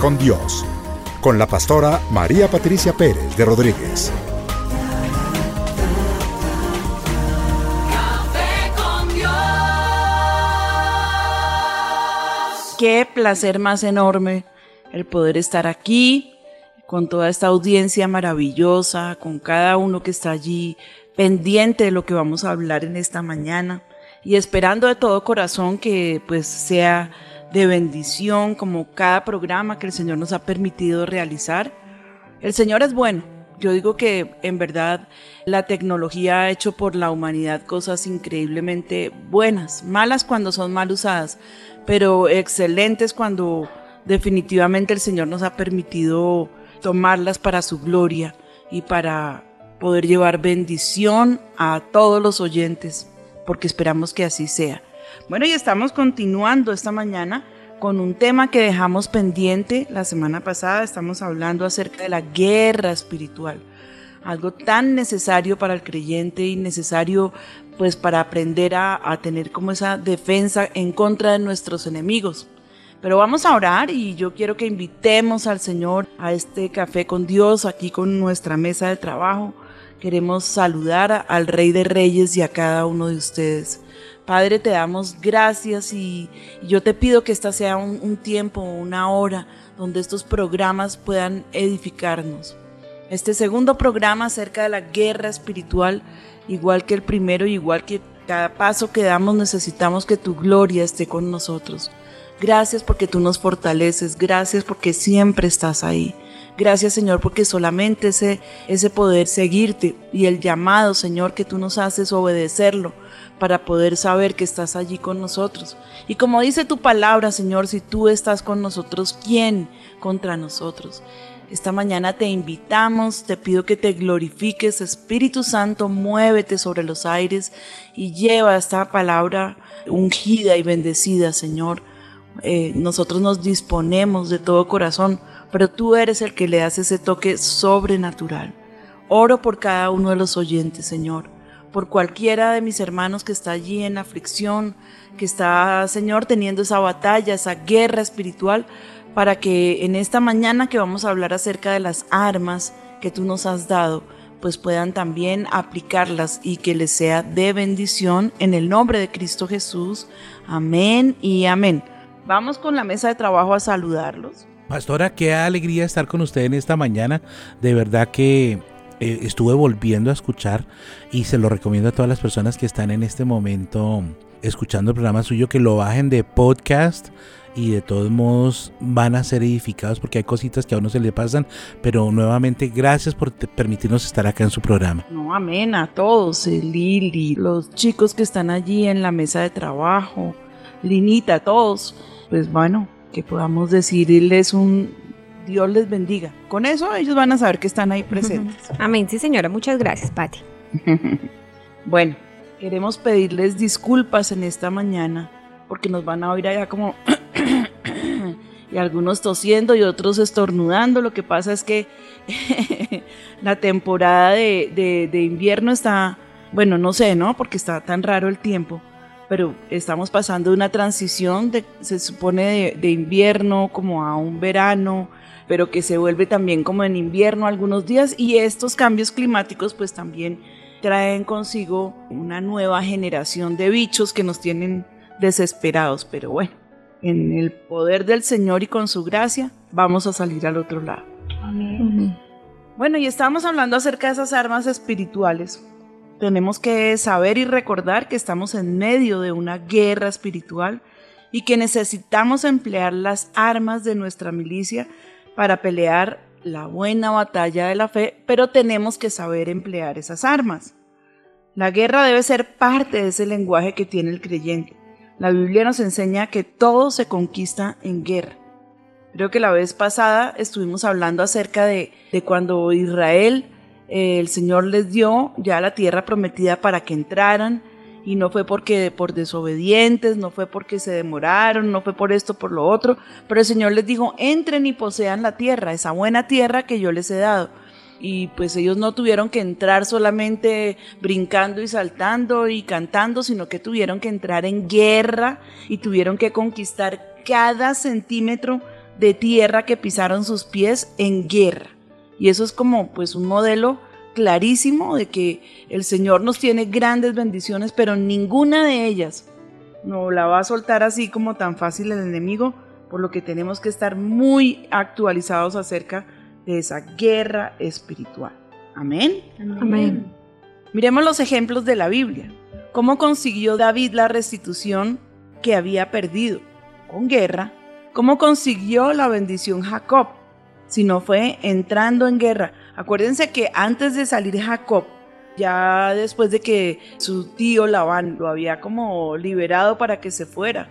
Con Dios, con la pastora María Patricia Pérez de Rodríguez. Qué placer más enorme el poder estar aquí con toda esta audiencia maravillosa, con cada uno que está allí pendiente de lo que vamos a hablar en esta mañana y esperando de todo corazón que pues sea de bendición como cada programa que el Señor nos ha permitido realizar. El Señor es bueno. Yo digo que en verdad la tecnología ha hecho por la humanidad cosas increíblemente buenas, malas cuando son mal usadas, pero excelentes cuando definitivamente el Señor nos ha permitido tomarlas para su gloria y para poder llevar bendición a todos los oyentes, porque esperamos que así sea. Bueno, y estamos continuando esta mañana con un tema que dejamos pendiente la semana pasada. Estamos hablando acerca de la guerra espiritual. Algo tan necesario para el creyente y necesario pues para aprender a, a tener como esa defensa en contra de nuestros enemigos. Pero vamos a orar y yo quiero que invitemos al Señor a este café con Dios aquí con nuestra mesa de trabajo. Queremos saludar al Rey de Reyes y a cada uno de ustedes. Padre, te damos gracias y, yo te pido que esta sea un, tiempo, una hora, donde estos programas puedan edificarnos. Este segundo programa acerca de la guerra espiritual, igual que el primero, igual que cada paso que damos, necesitamos que tu gloria esté con nosotros. Gracias porque tú nos fortaleces, gracias porque siempre estás ahí. Gracias Señor porque solamente ese poder seguirte y el llamado Señor que tú nos haces obedecerlo para poder saber que estás allí con nosotros. Y como dice tu palabra Señor, si tú estás con nosotros, ¿quién contra nosotros? Esta mañana te invitamos, te pido que te glorifiques, Espíritu Santo, muévete sobre los aires y lleva esta palabra ungida y bendecida, Señor. Eh, nosotros nos disponemos de todo corazón, pero tú eres el que le das ese toque sobrenatural. Oro por cada uno de los oyentes, Señor, por cualquiera de mis hermanos que está allí en aflicción, que está, Señor, teniendo esa batalla, esa guerra espiritual, para que en esta mañana que vamos a hablar acerca de las armas que tú nos has dado, pues puedan también aplicarlas y que les sea de bendición en el nombre de Cristo Jesús. Amén y amén. Vamos con la mesa de trabajo a saludarlos. Pastora, qué alegría estar con usted en esta mañana. De verdad que eh, estuve volviendo a escuchar y se lo recomiendo a todas las personas que están en este momento escuchando el programa suyo que lo bajen de podcast y de todos modos van a ser edificados porque hay cositas que a uno se le pasan, pero nuevamente gracias por permitirnos estar acá en su programa. No, amén a todos, eh, Lili, los chicos que están allí en la mesa de trabajo, Linita, todos. Pues bueno, que podamos decirles un Dios les bendiga. Con eso ellos van a saber que están ahí presentes. Amén, sí señora, muchas gracias, Pati. Bueno, queremos pedirles disculpas en esta mañana porque nos van a oír allá como y algunos tosiendo y otros estornudando. Lo que pasa es que la temporada de, de- de invierno está, bueno, no sé, ¿no? Porque está tan raro el tiempo. pero estamos pasando una transición, de, se supone de, de invierno como a un verano, pero que se vuelve también como en invierno algunos días y estos cambios climáticos pues también traen consigo una nueva generación de bichos que nos tienen desesperados, pero bueno, en el poder del Señor y con su gracia vamos a salir al otro lado. Bueno, y estamos hablando acerca de esas armas espirituales. Tenemos que saber y recordar que estamos en medio de una guerra espiritual y que necesitamos emplear las armas de nuestra milicia para pelear la buena batalla de la fe, pero tenemos que saber emplear esas armas. La guerra debe ser parte de ese lenguaje que tiene el creyente. La Biblia nos enseña que todo se conquista en guerra. Creo que la vez pasada estuvimos hablando acerca de, de cuando Israel, eh, el Señor les dio ya la tierra prometida para que entraran, y no fue porque por desobedientes, no fue porque se demoraron, no fue por esto, por lo otro, pero el Señor les dijo, entren y posean la tierra, esa buena tierra que yo les he dado. Y pues ellos no tuvieron que entrar solamente brincando y saltando y cantando, sino que tuvieron que entrar en guerra y tuvieron que conquistar cada centímetro de tierra que pisaron sus pies en guerra. Y eso es como pues un modelo clarísimo de que el Señor nos tiene grandes bendiciones, pero ninguna de ellas no la va a soltar así como tan fácil el enemigo, por lo que tenemos que estar muy actualizados acerca de esa guerra espiritual. Amén. Amén. Miremos los ejemplos de la Biblia. ¿Cómo consiguió David la restitución que había perdido? Con guerra. ¿Cómo consiguió la bendición Jacob? Si no fue entrando en guerra. Acuérdense que antes de salir Jacob, ya después de que su tío Labán lo había como liberado para que se fuera,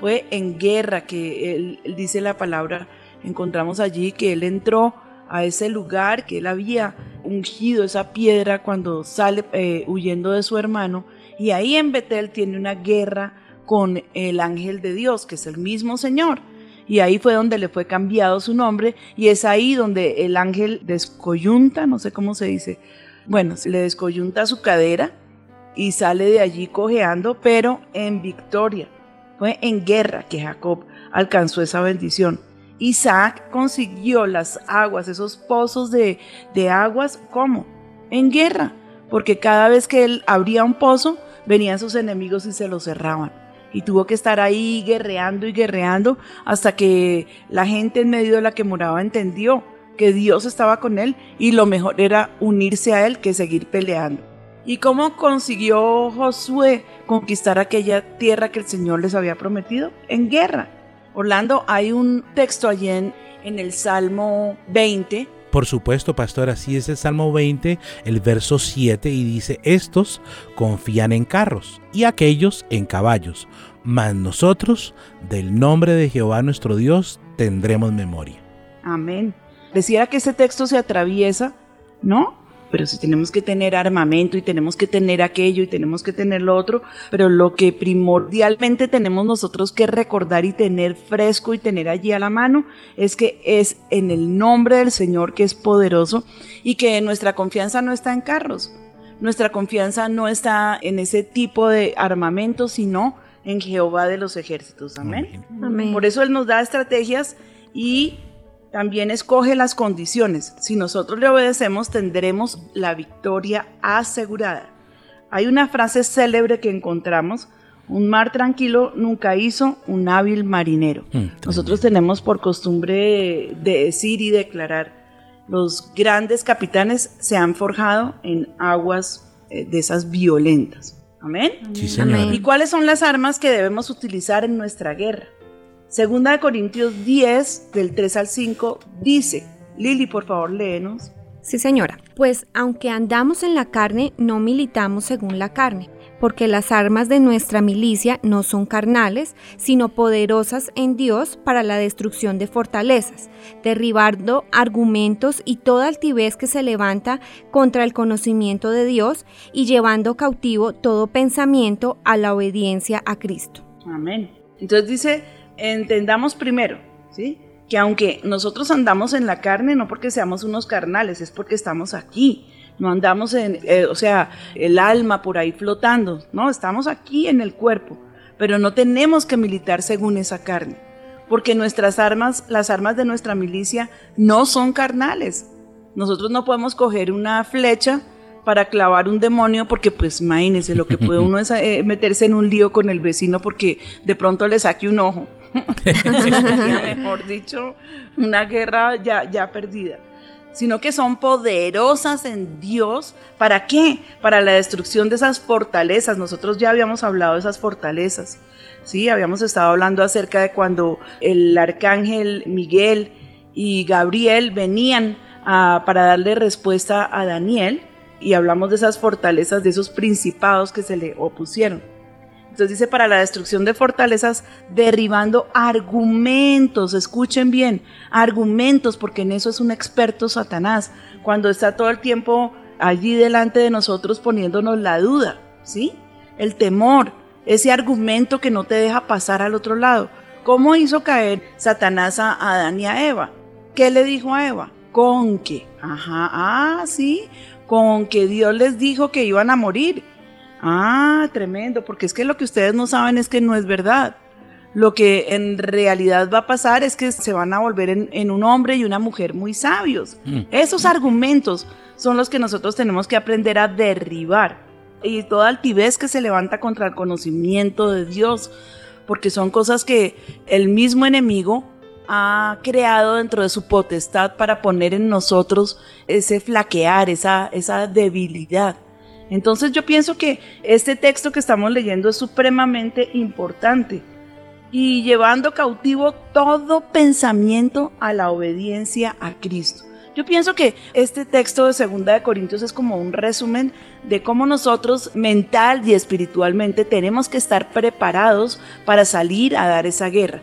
fue en guerra que él, dice la palabra, encontramos allí que él entró a ese lugar que él había ungido esa piedra cuando sale eh, huyendo de su hermano y ahí en Betel tiene una guerra con el ángel de Dios, que es el mismo Señor. Y ahí fue donde le fue cambiado su nombre y es ahí donde el ángel descoyunta, no sé cómo se dice, bueno, le descoyunta su cadera y sale de allí cojeando, pero en victoria. Fue en guerra que Jacob alcanzó esa bendición. Isaac consiguió las aguas, esos pozos de, de aguas, ¿cómo? En guerra, porque cada vez que él abría un pozo, venían sus enemigos y se lo cerraban. Y tuvo que estar ahí guerreando y guerreando hasta que la gente en medio de la que moraba entendió que Dios estaba con él y lo mejor era unirse a él que seguir peleando. ¿Y cómo consiguió Josué conquistar aquella tierra que el Señor les había prometido? En guerra. Orlando, hay un texto allí en, en el Salmo 20 Por supuesto, pastor, así es el Salmo 20, el verso 7, y dice, estos confían en carros y aquellos en caballos, mas nosotros del nombre de Jehová nuestro Dios tendremos memoria. Amén. Decía que ese texto se atraviesa, ¿no? Pero si tenemos que tener armamento y tenemos que tener aquello y tenemos que tener lo otro, pero lo que primordialmente tenemos nosotros que recordar y tener fresco y tener allí a la mano es que es en el nombre del Señor que es poderoso y que nuestra confianza no está en carros, nuestra confianza no está en ese tipo de armamento, sino en Jehová de los ejércitos. Amén. Amén. Por eso Él nos da estrategias y también escoge las condiciones. Si nosotros le obedecemos, tendremos la victoria asegurada. Hay una frase célebre que encontramos, un mar tranquilo nunca hizo un hábil marinero. Mm, Nosotros tenemos por costumbre de decir y declarar, los grandes capitanes se han forjado en aguas eh, de esas violentas. Amén. Sí, señor. Amén. ¿Y cuáles son las armas que debemos utilizar en nuestra guerra? Segunda de Corintios 10, del 3 al 5, dice, Lili, por favor, léenos. Sí, señora. Pues aunque andamos en la carne, no militamos según la carne, porque las armas de nuestra milicia no son carnales, sino poderosas en Dios para la destrucción de fortalezas, derribando argumentos y toda altivez que se levanta contra el conocimiento de Dios y llevando cautivo todo pensamiento a la obediencia a Cristo. Amén. Entonces dice, entendamos primero, ¿sí? Que aunque nosotros andamos en la carne, no porque seamos unos carnales, es porque estamos aquí. No andamos en, eh, o sea, el alma por ahí flotando, no, estamos aquí en el cuerpo, pero no tenemos que militar según esa carne, porque nuestras armas, las armas de nuestra milicia no son carnales. Nosotros no podemos coger una flecha para clavar un demonio porque pues imagínense lo que puede uno es eh, meterse en un lío con el vecino porque de pronto le saque un ojo. Mejor dicho, una guerra ya, ya perdida. Sino que son poderosas en Dios. ¿Para qué? Para la destrucción de esas fortalezas. Nosotros ya habíamos hablado de esas fortalezas. Sí, habíamos estado hablando acerca de cuando el arcángel Miguel y Gabriel venían para darle respuesta a Daniel y hablamos de esas fortalezas, de esos principados que se le opusieron. Entonces dice para la destrucción de fortalezas, derribando argumentos, escuchen bien, argumentos, porque en eso es un experto Satanás, cuando está todo el tiempo allí delante de nosotros poniéndonos la duda, ¿sí? El temor, ese argumento que no te deja pasar al otro lado. ¿Cómo hizo caer Satanás a Adán y a Eva? ¿Qué le dijo a Eva? Con que, ajá, ah, sí, con que Dios les dijo que iban a morir. Ah, tremendo, porque es que lo que ustedes no saben es que no es verdad. Lo que en realidad va a pasar es que se van a volver en, en un hombre y una mujer muy sabios. Esos argumentos son los que nosotros tenemos que aprender a derribar. Y toda altivez que se levanta contra el conocimiento de Dios, porque son cosas que el mismo enemigo ha creado dentro de su potestad para poner en nosotros ese flaquear, esa, esa debilidad. Entonces yo pienso que este texto que estamos leyendo es supremamente importante y llevando cautivo todo pensamiento a la obediencia a Cristo. Yo pienso que este texto de Segunda de Corintios es como un resumen de cómo nosotros mental y espiritualmente tenemos que estar preparados para salir a dar esa guerra.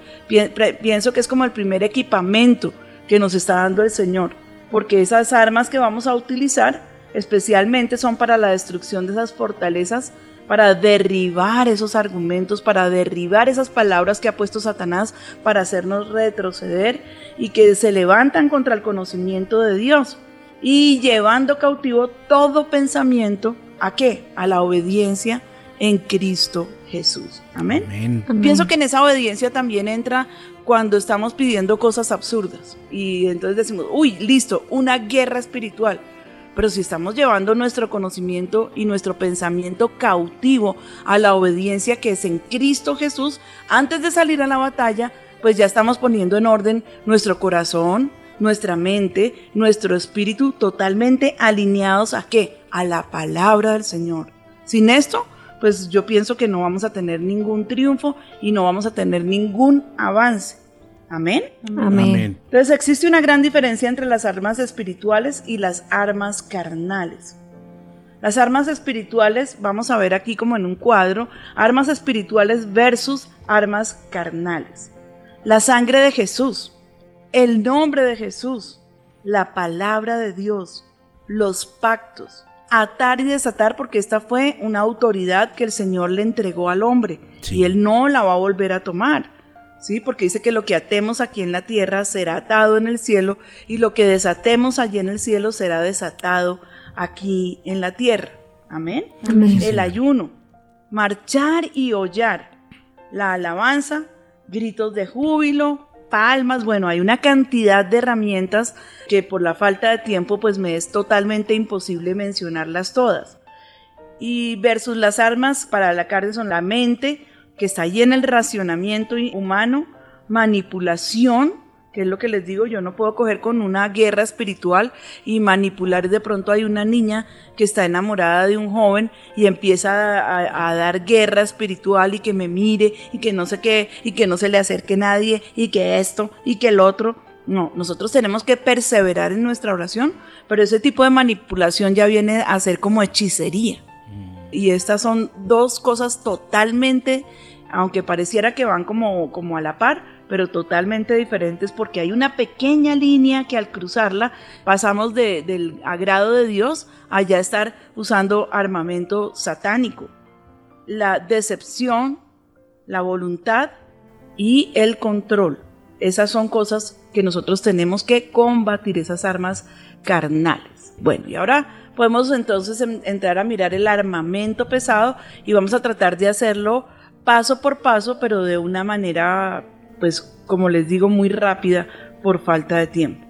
Pienso que es como el primer equipamiento que nos está dando el Señor, porque esas armas que vamos a utilizar especialmente son para la destrucción de esas fortalezas, para derribar esos argumentos, para derribar esas palabras que ha puesto Satanás para hacernos retroceder y que se levantan contra el conocimiento de Dios y llevando cautivo todo pensamiento a qué? A la obediencia en Cristo Jesús. Amén. Amén. Amén. Pienso que en esa obediencia también entra cuando estamos pidiendo cosas absurdas y entonces decimos, uy, listo, una guerra espiritual. Pero si estamos llevando nuestro conocimiento y nuestro pensamiento cautivo a la obediencia que es en Cristo Jesús, antes de salir a la batalla, pues ya estamos poniendo en orden nuestro corazón, nuestra mente, nuestro espíritu totalmente alineados a qué? A la palabra del Señor. Sin esto, pues yo pienso que no vamos a tener ningún triunfo y no vamos a tener ningún avance. Amén. Amén. Entonces existe una gran diferencia entre las armas espirituales y las armas carnales. Las armas espirituales, vamos a ver aquí como en un cuadro, armas espirituales versus armas carnales. La sangre de Jesús, el nombre de Jesús, la palabra de Dios, los pactos, atar y desatar porque esta fue una autoridad que el Señor le entregó al hombre Sí. y él no la va a volver a tomar. ¿Sí? Porque dice que lo que atemos aquí en la tierra será atado en el cielo y lo que desatemos allí en el cielo será desatado aquí en la tierra. Amén. Amén. El ayuno, marchar y hollar, la alabanza, gritos de júbilo, palmas, bueno, hay una cantidad de herramientas que por la falta de tiempo pues me es totalmente imposible mencionarlas todas. Y versus las armas para la carne son la mente, que está ahí en el racionamiento humano, manipulación, que es lo que les digo, yo no puedo coger con una guerra espiritual y manipular. De pronto hay una niña que está enamorada de un joven y empieza a, a dar guerra espiritual y que me mire y que no sé qué y que no se le acerque nadie y que esto y que el otro. No, nosotros tenemos que perseverar en nuestra oración, pero ese tipo de manipulación ya viene a ser como hechicería. Y estas son dos cosas totalmente, aunque pareciera que van como, como a la par, pero totalmente diferentes porque hay una pequeña línea que al cruzarla pasamos de- del agrado de Dios a ya estar usando armamento satánico. La decepción, la voluntad y el control. Esas son cosas que nosotros tenemos que combatir, esas armas carnales. Bueno, y ahora podemos entonces en- entrar a mirar el armamento pesado y vamos a tratar de hacerlo paso por paso, pero de una manera, pues como les digo, muy rápida por falta de tiempo.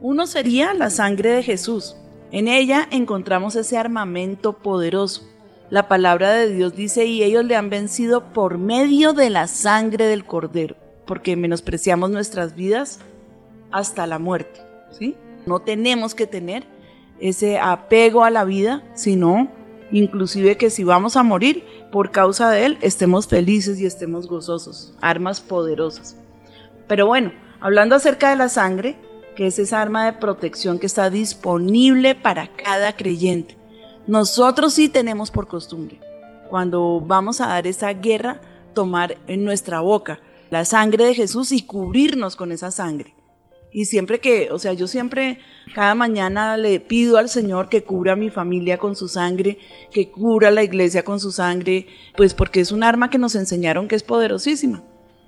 Uno sería la sangre de Jesús. En ella encontramos ese armamento poderoso. La palabra de Dios dice, y ellos le han vencido por medio de la sangre del cordero, porque menospreciamos nuestras vidas hasta la muerte. ¿sí? No tenemos que tener ese apego a la vida, sino inclusive que si vamos a morir por causa de él, estemos felices y estemos gozosos. Armas poderosas. Pero bueno, hablando acerca de la sangre, que es esa arma de protección que está disponible para cada creyente. Nosotros sí tenemos por costumbre, cuando vamos a dar esa guerra, tomar en nuestra boca la sangre de Jesús y cubrirnos con esa sangre. Y siempre que, o sea, yo siempre, cada mañana le pido al Señor que cubra a mi familia con su sangre, que cubra a la iglesia con su sangre, pues porque es un arma que nos enseñaron que es poderosísima.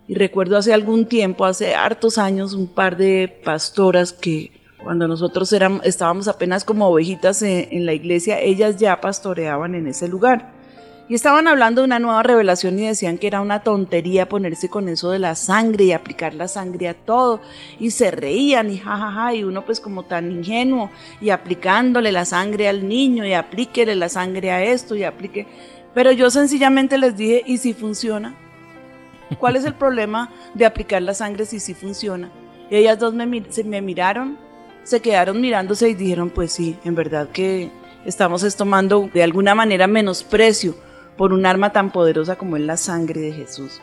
Y recuerdo hace algún tiempo, hace hartos años, un par de pastoras que cuando nosotros éramos, estábamos apenas como ovejitas en, en la iglesia, ellas ya pastoreaban en ese lugar. Y estaban hablando de una nueva revelación y decían que era una tontería ponerse con eso de la sangre y aplicar la sangre a todo. Y se reían y jajaja, y uno pues como tan ingenuo y aplicándole la sangre al niño y aplíquele la sangre a esto y aplique. Pero yo sencillamente les dije, ¿y si funciona? ¿Cuál es el problema de aplicar la sangre si sí funciona? Y ellas dos me, se me miraron, se quedaron mirándose y dijeron, pues sí, en verdad que estamos es tomando de alguna manera menosprecio por un arma tan poderosa como es la sangre de Jesús.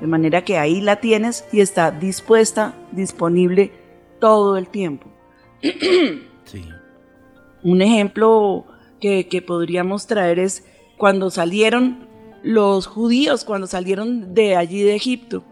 De manera que ahí la tienes y está dispuesta, disponible todo el tiempo. Sí. Un ejemplo que, que podríamos traer es cuando salieron los judíos, cuando salieron de allí de Egipto.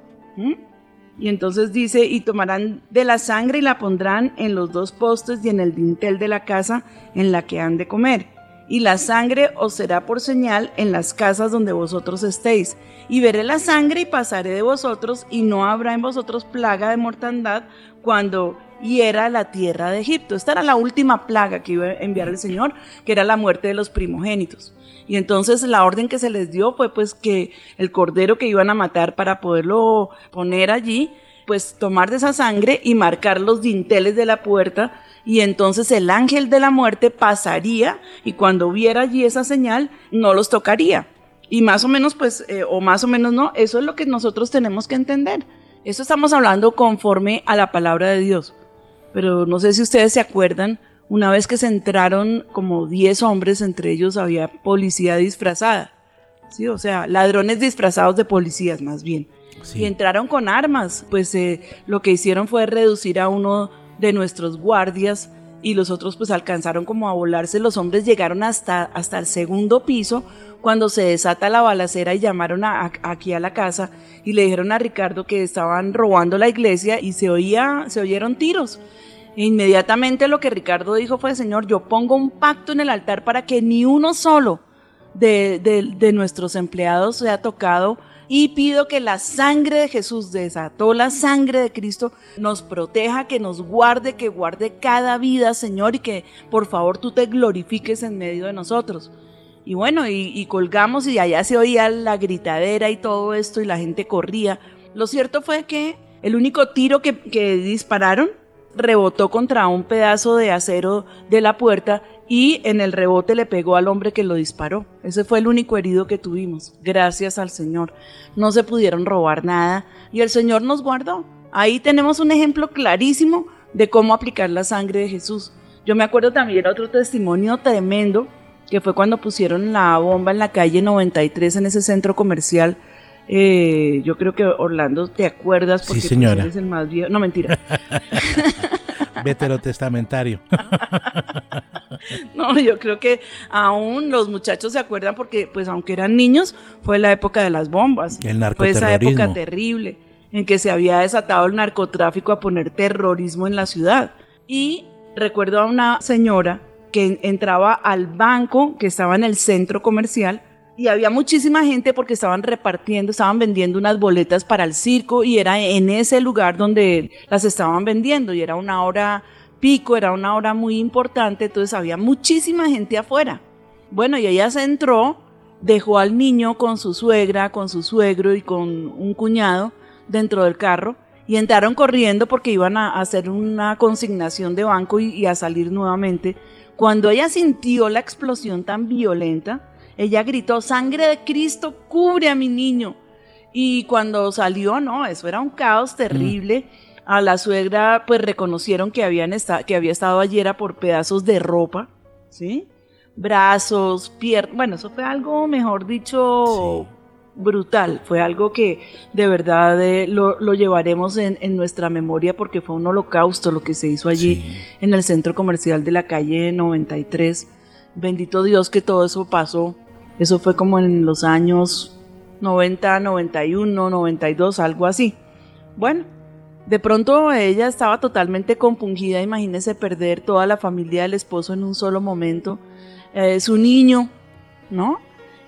Y entonces dice, y tomarán de la sangre y la pondrán en los dos postes y en el dintel de la casa en la que han de comer. Y la sangre os será por señal en las casas donde vosotros estéis. Y veré la sangre y pasaré de vosotros, y no habrá en vosotros plaga de mortandad cuando hiera la tierra de Egipto. Esta era la última plaga que iba a enviar el Señor, que era la muerte de los primogénitos. Y entonces la orden que se les dio fue pues que el cordero que iban a matar para poderlo poner allí, pues tomar de esa sangre y marcar los dinteles de la puerta y entonces el ángel de la muerte pasaría y cuando viera allí esa señal no los tocaría. Y más o menos pues, eh, o más o menos no, eso es lo que nosotros tenemos que entender. Eso estamos hablando conforme a la palabra de Dios. Pero no sé si ustedes se acuerdan, una vez que se entraron como 10 hombres, entre ellos había policía disfrazada. Sí, o sea, ladrones disfrazados de policías más bien. Sí. Y entraron con armas. Pues eh, lo que hicieron fue reducir a uno de nuestros guardias y los otros pues alcanzaron como a volarse. Los hombres llegaron hasta, hasta el segundo piso cuando se desata la balacera y llamaron aquí a la casa y le dijeron a Ricardo que estaban robando la iglesia y se oía, se oyeron tiros. Inmediatamente lo que Ricardo dijo fue, Señor, yo pongo un pacto en el altar para que ni uno solo de, de- de nuestros empleados sea tocado y pido que la sangre de Jesús desató la sangre de Cristo nos proteja, que nos guarde, que guarde cada vida, Señor, y que por favor tú te glorifiques en medio de nosotros. Y bueno, y, colgamos y allá se oía la gritadera y todo esto y la gente corría. Lo cierto fue que el único tiro que dispararon rebotó contra un pedazo de acero de la puerta y en el rebote le pegó al hombre que lo disparó. Ese fue el único herido que tuvimos. Gracias al Señor. No se pudieron robar nada y el Señor nos guardó. Ahí tenemos un ejemplo clarísimo de cómo aplicar la sangre de Jesús. Yo me acuerdo también otro testimonio tremendo que fue cuando pusieron la bomba en la calle 93 en ese centro comercial. Eh, yo creo que Orlando, ¿te acuerdas? Sí, Porque pues, señora. eres el más viejo. No, mentira. Veterotestamentario. No, yo creo que aún los muchachos se acuerdan porque, pues, aunque eran niños, fue la época de las bombas. El Fue esa época narcoterrorismo. terrible en que se había desatado el narcotráfico a poner terrorismo en la ciudad. Y recuerdo a una señora que entraba al banco que estaba en el centro comercial y había muchísima gente porque estaban repartiendo, estaban vendiendo unas boletas para el circo y era en ese lugar donde las estaban vendiendo y era una hora pico, era una hora muy importante, entonces había muchísima gente afuera. Bueno, y ella se entró, dejó al niño con su suegra, con su suegro y con un cuñado dentro del carro y entraron corriendo porque iban a hacer una consignación de banco y, y a salir nuevamente. Cuando ella sintió la explosión tan violenta, ella gritó, sangre de Cristo, cubre a mi niño. Y cuando salió, no, eso era un caos terrible. A la suegra, pues reconocieron que, habían que había estado ayer por pedazos de ropa, ¿sí? Brazos, piernas, bueno, eso fue algo, mejor dicho, brutal. Fue algo que de verdad eh, lo, lo llevaremos en, en nuestra memoria porque fue un holocausto lo que se hizo allí Sí. en el centro comercial de la calle 93. Bendito Dios que todo eso pasó. Eso fue como en los años 90, 91, 92, algo así. Bueno, de pronto ella estaba totalmente compungida, imagínese perder toda la familia del esposo en un solo momento, eh, su niño, ¿no?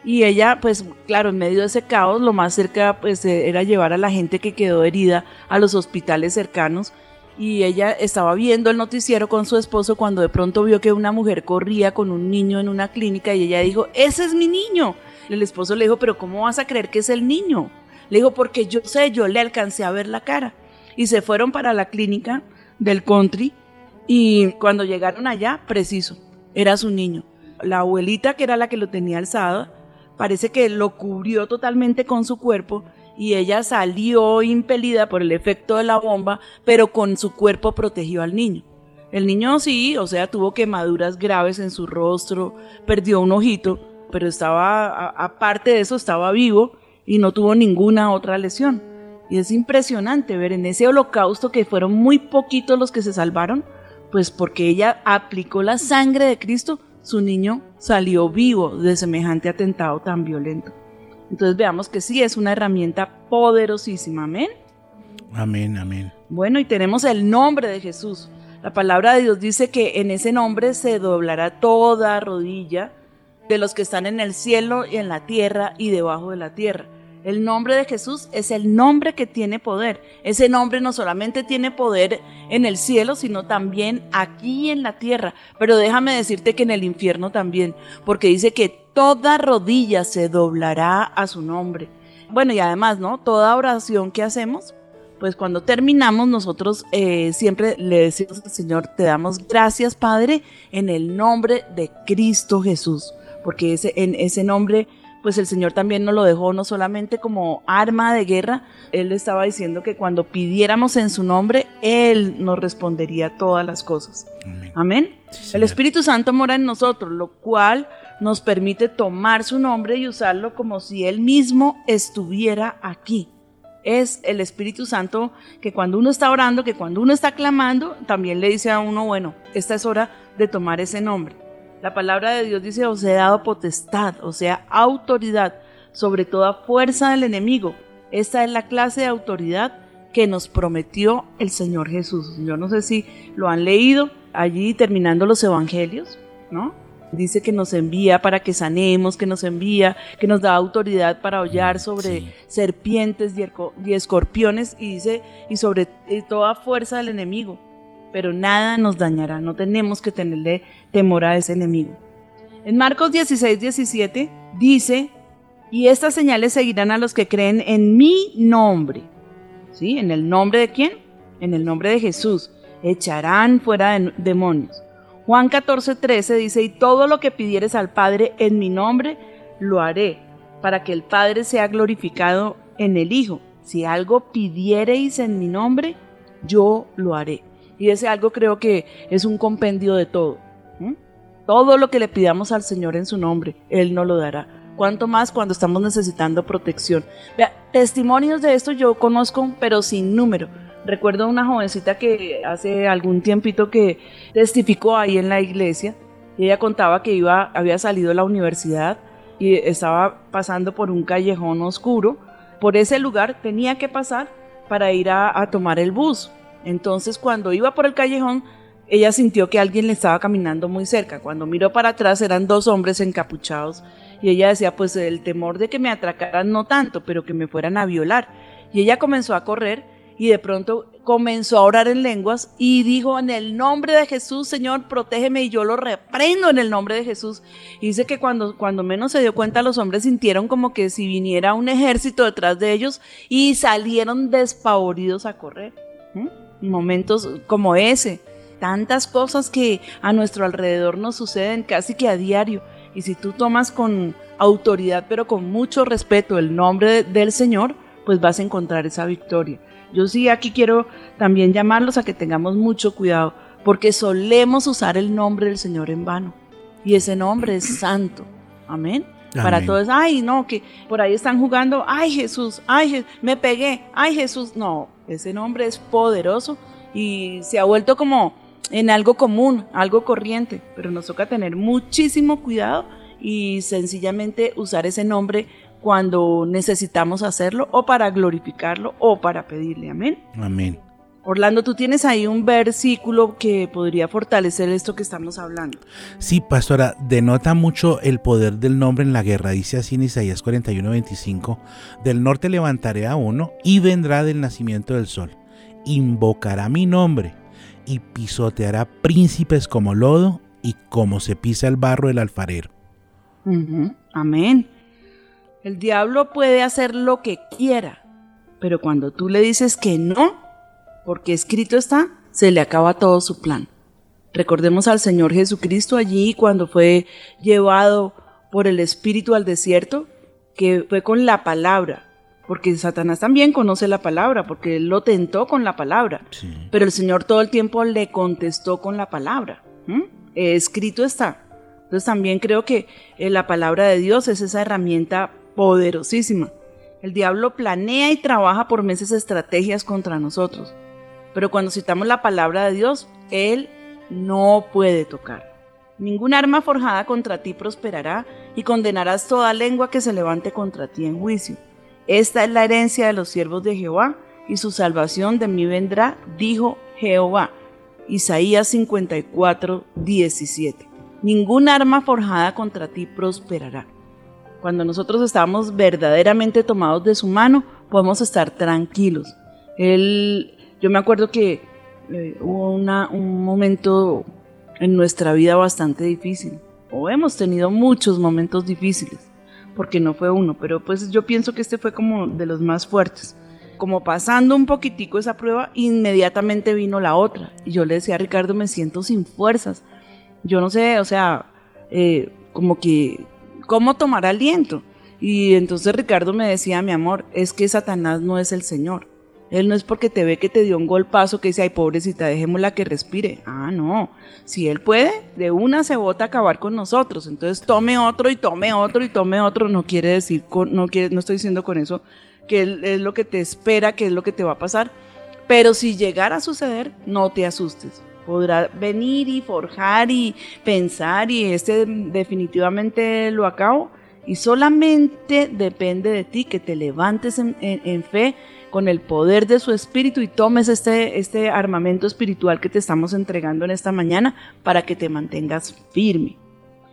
Y ella, pues claro, en medio de ese caos, lo más cerca pues era llevar a la gente que quedó herida a los hospitales cercanos. Y ella estaba viendo el noticiero con su esposo cuando de pronto vio que una mujer corría con un niño en una clínica y ella dijo, ese es mi niño. El esposo le dijo, pero ¿cómo vas a creer que es el niño? Le dijo, porque yo sé, yo le alcancé a ver la cara. Y se fueron para la clínica del country y cuando llegaron allá, preciso, era su niño. La abuelita, que era la que lo tenía alzado, parece que lo cubrió totalmente con su cuerpo y ella salió impelida por el efecto de la bomba, pero con su cuerpo protegió al niño. El niño sí, o sea, tuvo quemaduras graves en su rostro, perdió un ojito, pero estaba, aparte de eso, estaba vivo y no tuvo ninguna otra lesión. Y es impresionante ver en ese holocausto que fueron muy poquitos los que se salvaron, pues porque ella aplicó la sangre de Cristo, su niño salió vivo de semejante atentado tan violento. Entonces veamos que sí es una herramienta poderosísima, amén. Amén, amén. Bueno, y tenemos el nombre de Jesús. La palabra de Dios dice que en ese nombre se doblará toda rodilla de los que están en el cielo y en la tierra y debajo de la tierra. El nombre de Jesús es el nombre que tiene poder. Ese nombre no solamente tiene poder en el cielo, sino también aquí en la tierra. Pero déjame decirte que en el infierno también, porque dice que toda rodilla se doblará a su nombre. Bueno, y además, ¿no? Toda oración que hacemos, pues cuando terminamos nosotros eh, siempre le decimos al Señor, te damos gracias Padre en el nombre de Cristo Jesús, porque ese, en ese nombre pues el Señor también nos lo dejó no solamente como arma de guerra, Él estaba diciendo que cuando pidiéramos en su nombre, Él nos respondería todas las cosas. Amén. Amén. Sí, El. Espíritu Santo mora en nosotros, lo cual nos permite tomar su nombre y usarlo como si Él mismo estuviera aquí. Es el Espíritu Santo que cuando uno está orando, que cuando uno está clamando, también le dice a uno, bueno, esta es hora de tomar ese nombre. La palabra de Dios dice, os he dado potestad, o sea, autoridad sobre toda fuerza del enemigo. Esta es la clase de autoridad que nos prometió el Señor Jesús. Yo no sé si lo han leído allí terminando los evangelios, ¿no? Dice que nos envía para que sanemos, que nos envía, que nos da autoridad para hollar sobre sí. serpientes y, escorpiones y dice y sobre toda fuerza del enemigo. Pero nada nos dañará, no tenemos que tenerle temor a ese enemigo. En Marcos 16, 17 dice, y estas señales seguirán a los que creen en mi nombre. ¿Sí? ¿En el nombre de quién? En el nombre de Jesús. Echarán fuera de- demonios. Juan 14, 13 dice, y todo lo que pidieres al Padre en mi nombre, lo haré, para que el Padre sea glorificado en el Hijo. Si algo pidiereis en mi nombre, yo lo haré. Y ese algo creo que es un compendio de todo. Todo lo que le pidamos al Señor en su nombre, Él nos lo dará. Cuanto más cuando estamos necesitando protección. Testimonios de esto yo conozco, pero sin número. Recuerdo una jovencita que hace algún tiempito que testificó ahí en la iglesia y ella contaba que iba, había salido de la universidad y estaba pasando por un callejón oscuro. Por ese lugar tenía que pasar para ir a tomar el bus. Entonces cuando iba por el callejón, ella sintió que alguien le estaba caminando muy cerca. Cuando miró para atrás eran dos hombres encapuchados y ella decía, pues el temor de que me atracaran no tanto, pero que me fueran a violar. Y ella comenzó a correr y de pronto comenzó a orar en lenguas y dijo en el nombre de Jesús, Señor, protégeme y yo lo reprendo en el nombre de Jesús. Y dice que cuando, cuando menos se dio cuenta los hombres sintieron como que si viniera un ejército detrás de ellos y salieron despavoridos a correr. ¿Mm? Momentos como ese, tantas cosas que a nuestro alrededor nos suceden casi que a diario. Y si tú tomas con autoridad, pero con mucho respeto, el nombre del Señor, pues vas a encontrar esa victoria. Yo sí aquí quiero también llamarlos a que tengamos mucho cuidado, porque solemos usar el nombre del Señor en vano. Y ese nombre es santo. Amén. Para todos, ay, no, que por ahí están jugando, ay Jesús, ay, Je- me pegué, ay Jesús. No, ese nombre es poderoso y se ha vuelto como en algo común, algo corriente, pero nos toca tener muchísimo cuidado y sencillamente usar ese nombre cuando necesitamos hacerlo o para glorificarlo o para pedirle, amén. Amén. Orlando, tú tienes ahí un versículo que podría fortalecer esto que estamos hablando. Sí, pastora, denota mucho el poder del nombre en la guerra. Dice así en Isaías 41:25, del norte levantaré a uno y vendrá del nacimiento del sol. Invocará mi nombre y pisoteará príncipes como lodo y como se pisa el barro el alfarero. Amén. El diablo puede hacer lo que quiera, pero cuando tú le dices que no, porque escrito está, se le acaba todo su plan. Recordemos al Señor Jesucristo allí cuando fue llevado por el Espíritu al desierto, que fue con la palabra, porque Satanás también conoce la palabra, porque él lo tentó con la palabra, Sí. pero el Señor todo el tiempo le contestó con la palabra. Eh, escrito está. Entonces también creo que eh, la palabra de Dios es esa herramienta poderosísima. El diablo planea y trabaja por meses estrategias contra nosotros. Pero cuando citamos la palabra de Dios, Él no puede tocar. Ningún arma forjada contra ti prosperará y condenarás toda lengua que se levante contra ti en juicio. Esta es la herencia de los siervos de Jehová y su salvación de mí vendrá, dijo Jehová. Isaías 54, 17. Ningún arma forjada contra ti prosperará. Cuando nosotros estamos verdaderamente tomados de su mano, podemos estar tranquilos. Él, yo me acuerdo que eh, hubo un momento en nuestra vida bastante difícil, o hemos tenido muchos momentos difíciles, porque no fue uno, pero pues yo pienso que este fue como de los más fuertes. Como pasando un poquitico esa prueba, inmediatamente vino la otra. Y yo le decía a Ricardo, me siento sin fuerzas. Yo no sé, o sea, eh, como que, ¿cómo tomar aliento? Y entonces Ricardo me decía, mi amor, es que Satanás no es el Señor. Él no es porque te ve que te dio un golpazo que dice, ay, pobrecita, dejémosla que respire. Ah, no. Si él puede, de una se bota a acabar con nosotros. Entonces tome otro y tome otro y tome otro. No quiere decir, no, quiere, no estoy diciendo con eso que es lo que te espera, que es lo que te va a pasar. Pero si llegara a suceder, no te asustes. Podrá venir y forjar y pensar y este definitivamente lo acabo. Y solamente depende de ti que te levantes en, fe con el poder de su espíritu y tomes este, este armamento espiritual que te estamos entregando en esta mañana para que te mantengas firme.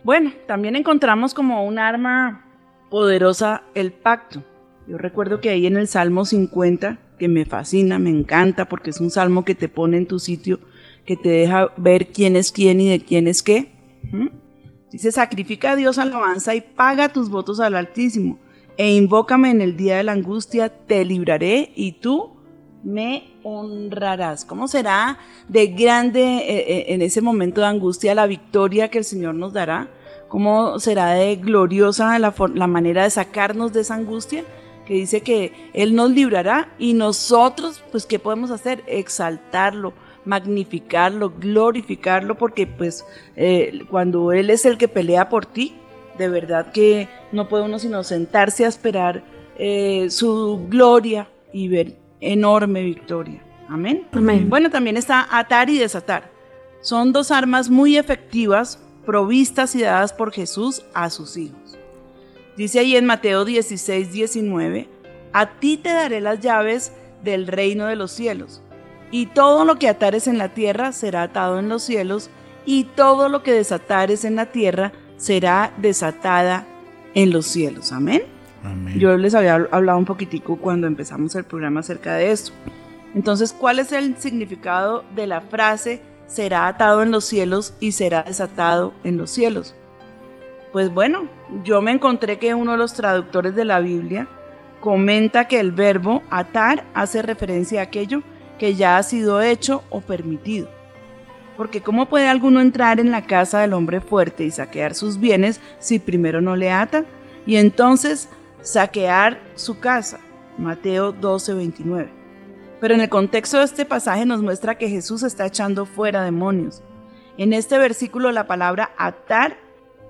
Bueno, también encontramos como un arma poderosa el pacto. Yo recuerdo que ahí en el Salmo 50, que me fascina, me encanta, porque es un salmo que te pone en tu sitio, que te deja ver quién es quién y de quién es qué. Dice, sacrifica a Dios alabanza y paga tus votos al Altísimo, e invócame en el día de la angustia, te libraré y tú me honrarás. ¿Cómo será de grande eh, eh, en ese momento de angustia la victoria que el Señor nos dará? ¿Cómo será de gloriosa la, la manera de sacarnos de esa angustia? Que dice que Él nos librará y nosotros, pues, ¿qué podemos hacer? Exaltarlo, magnificarlo, glorificarlo, porque pues eh, cuando Él es el que pelea por ti, de verdad que no puede uno sino sentarse a esperar eh, su gloria y ver enorme victoria. Amén. Amén. Bueno, también está atar y desatar. Son dos armas muy efectivas, provistas y dadas por Jesús a sus hijos. Dice ahí en Mateo 16, 19, a ti te daré las llaves del reino de los cielos, y todo lo que atares en la tierra será atado en los cielos, y todo lo que desatares en la tierra será desatada en los cielos. Amén. Amén. Yo les había hablado un poquitico cuando empezamos el programa acerca de esto. Entonces, ¿cuál es el significado de la frase será atado en los cielos y será desatado en los cielos? Pues bueno, yo me encontré que uno de los traductores de la Biblia comenta que el verbo atar hace referencia a aquello que ya ha sido hecho o permitido. Porque ¿cómo puede alguno entrar en la casa del hombre fuerte y saquear sus bienes si primero no le ata? Y entonces saquear su casa. Mateo 12, 29. Pero en el contexto de este pasaje nos muestra que Jesús está echando fuera demonios. En este versículo la palabra atar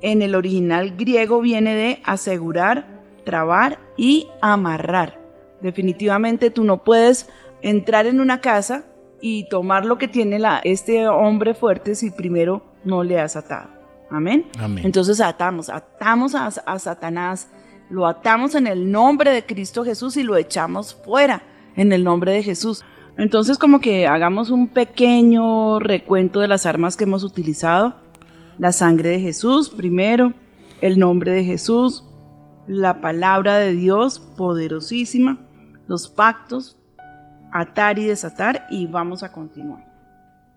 en el original griego viene de asegurar, trabar y amarrar. Definitivamente tú no puedes entrar en una casa y tomar lo que tiene la, este hombre fuerte si primero no le has atado. Amén. Amén. Entonces atamos, atamos a, a Satanás, lo atamos en el nombre de Cristo Jesús y lo echamos fuera en el nombre de Jesús. Entonces como que hagamos un pequeño recuento de las armas que hemos utilizado. La sangre de Jesús primero, el nombre de Jesús, la palabra de Dios poderosísima, los pactos, atar y desatar y vamos a continuar.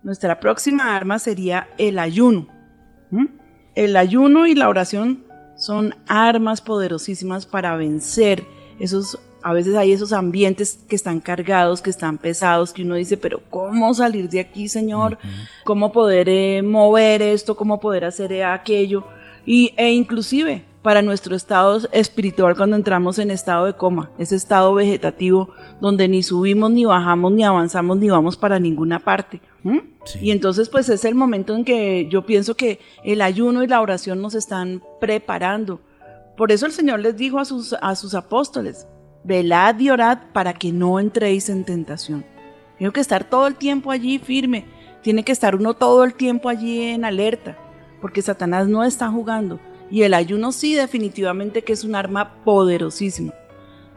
Nuestra próxima arma sería el ayuno. ¿Mm? El ayuno y la oración son armas poderosísimas para vencer esos a veces hay esos ambientes que están cargados, que están pesados, que uno dice, pero ¿cómo salir de aquí, Señor? ¿Cómo poder eh, mover esto? ¿Cómo poder hacer eh, aquello? Y, e inclusive para nuestro estado espiritual cuando entramos en estado de coma, ese estado vegetativo donde ni subimos, ni bajamos, ni avanzamos, ni vamos para ninguna parte. ¿Mm? Sí. Y entonces pues es el momento en que yo pienso que el ayuno y la oración nos están preparando. Por eso el Señor les dijo a sus, a sus apóstoles, velad y orad para que no entréis en tentación. Tengo que estar todo el tiempo allí firme, tiene que estar uno todo el tiempo allí en alerta, porque Satanás no está jugando. Y el ayuno sí definitivamente que es un arma poderosísima.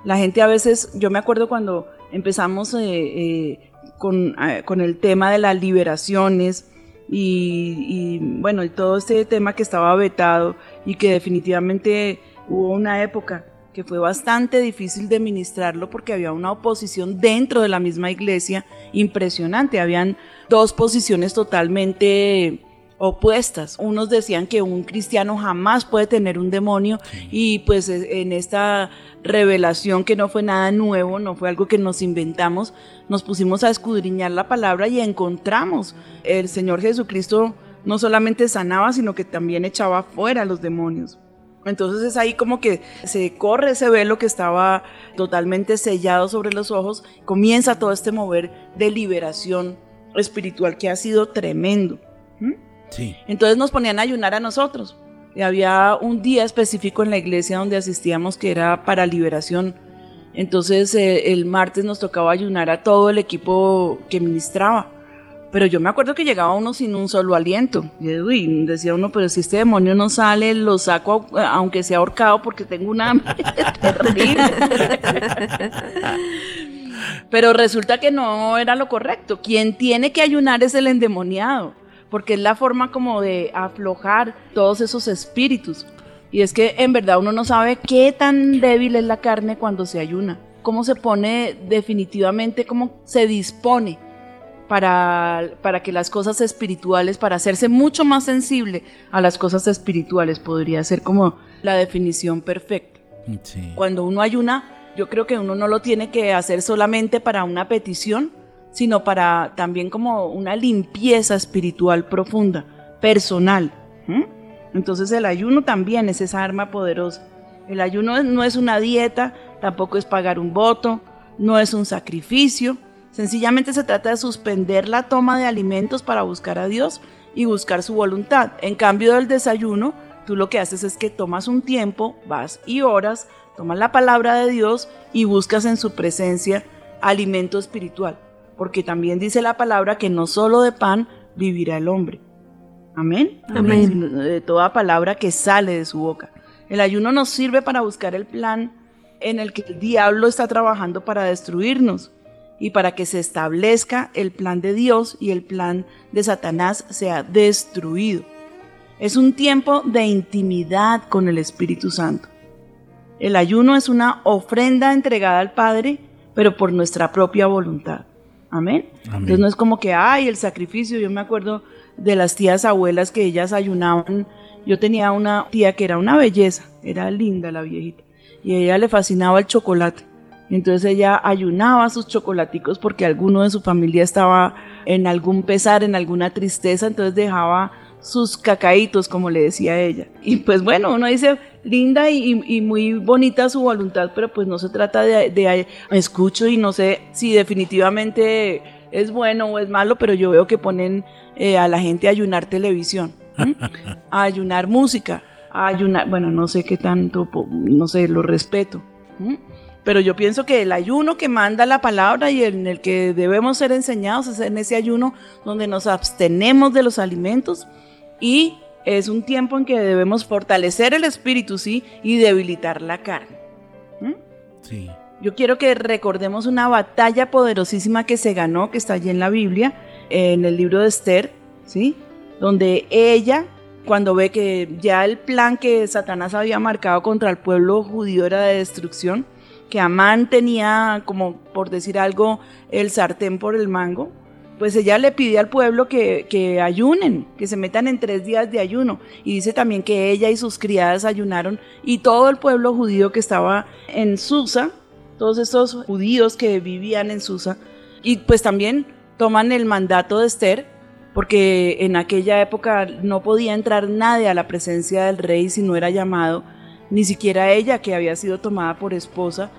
La gente a veces, yo me acuerdo cuando empezamos eh, eh, con, eh, con, el tema de las liberaciones y, y, bueno, y todo este tema que estaba vetado y que definitivamente hubo una época que fue bastante difícil de ministrarlo porque había una oposición dentro de la misma iglesia impresionante. Habían dos posiciones totalmente opuestas. Unos decían que un cristiano jamás puede tener un demonio y pues en esta revelación que no fue nada nuevo, no fue algo que nos inventamos, nos pusimos a escudriñar la palabra y encontramos el Señor Jesucristo no solamente sanaba, sino que también echaba fuera a los demonios. Entonces es ahí como que se corre ese velo que estaba totalmente sellado sobre los ojos, comienza todo este mover de liberación espiritual que ha sido tremendo. ¿Mm? Entonces nos ponían a ayunar a nosotros. Y había un día específico en la iglesia donde asistíamos que era para liberación. Entonces eh, el martes nos tocaba ayunar a todo el equipo que ministraba. Pero yo me acuerdo que llegaba uno sin un solo aliento. Y decía uno, pero si este demonio no sale, lo saco aunque sea ahorcado porque tengo una hambre pero resulta que no era lo correcto. Quien tiene que ayunar es el endemoniado, porque es la forma como de aflojar todos esos espíritus. Y es que en verdad uno no sabe qué tan débil es la carne cuando se ayuna, cómo se pone definitivamente, cómo se dispone para, para, que las cosas espirituales, para hacerse mucho más sensible a las cosas espirituales, podría ser como la definición perfecta. Sí. Cuando uno ayuna, yo creo que uno no lo tiene que hacer solamente para una petición, sino para también como una limpieza espiritual profunda, personal. Entonces el ayuno también es esa arma poderosa. El ayuno no es una dieta, tampoco es pagar un voto, no es un sacrificio, Sencillamente se trata de suspender la toma de alimentos para buscar a Dios y buscar su voluntad. En cambio del desayuno, tú lo que haces es que tomas un tiempo, vas y oras, tomas la palabra de Dios y buscas en su presencia alimento espiritual. Porque también dice la palabra que no solo de pan vivirá el hombre. Amén. Amén. Sino De toda palabra que sale de su boca. El ayuno nos sirve para buscar el plan en el que el diablo está trabajando para destruirnos y para que se establezca el plan de Dios y el plan de Satanás sea destruido. Es un tiempo de intimidad con el Espíritu Santo. El ayuno es una ofrenda entregada al Padre, pero por nuestra propia voluntad. Amén. Amén. Entonces no es como que, ay, el sacrificio. Yo me acuerdo de las tías abuelas que ellas ayunaban. Yo tenía una tía que era una belleza, era linda la viejita. Y a ella le fascinaba el chocolate. Entonces ella ayunaba sus chocolaticos porque alguno de su familia estaba en algún pesar, en alguna tristeza, entonces dejaba sus cacaitos, como le decía ella. Y pues bueno, uno dice, linda y, y muy bonita su voluntad, pero pues no se trata de, de- escucho y no sé si definitivamente es bueno o es malo, pero yo veo que ponen eh, a la gente a ayunar televisión, a ayunar música, a ayunar, bueno, no sé qué tanto, no sé, lo respeto. Pero yo pienso que el ayuno que manda la palabra y en el que debemos ser enseñados es en ese ayuno donde nos abstenemos de los alimentos y es un tiempo en que debemos fortalecer el espíritu, sí, y debilitar la carne. Sí. Yo quiero que recordemos una batalla poderosísima que se ganó, que está allí en la Biblia, en el libro de Esther, ¿sí? Donde ella, cuando ve que ya el plan que Satanás había marcado contra el pueblo judío era de destrucción, que Amán tenía, como por decir algo, el sartén por el mango, pues ella le pide al pueblo que, que ayunen, que se metan en tres días de ayuno. Y dice también que ella y sus criadas ayunaron y todo el pueblo judío que estaba en Susa, todos estos judíos que vivían en Susa, y pues también toman el mandato de Esther, porque en aquella época no podía entrar nadie a la presencia del rey si no era llamado, ni siquiera ella que había sido tomada por esposa,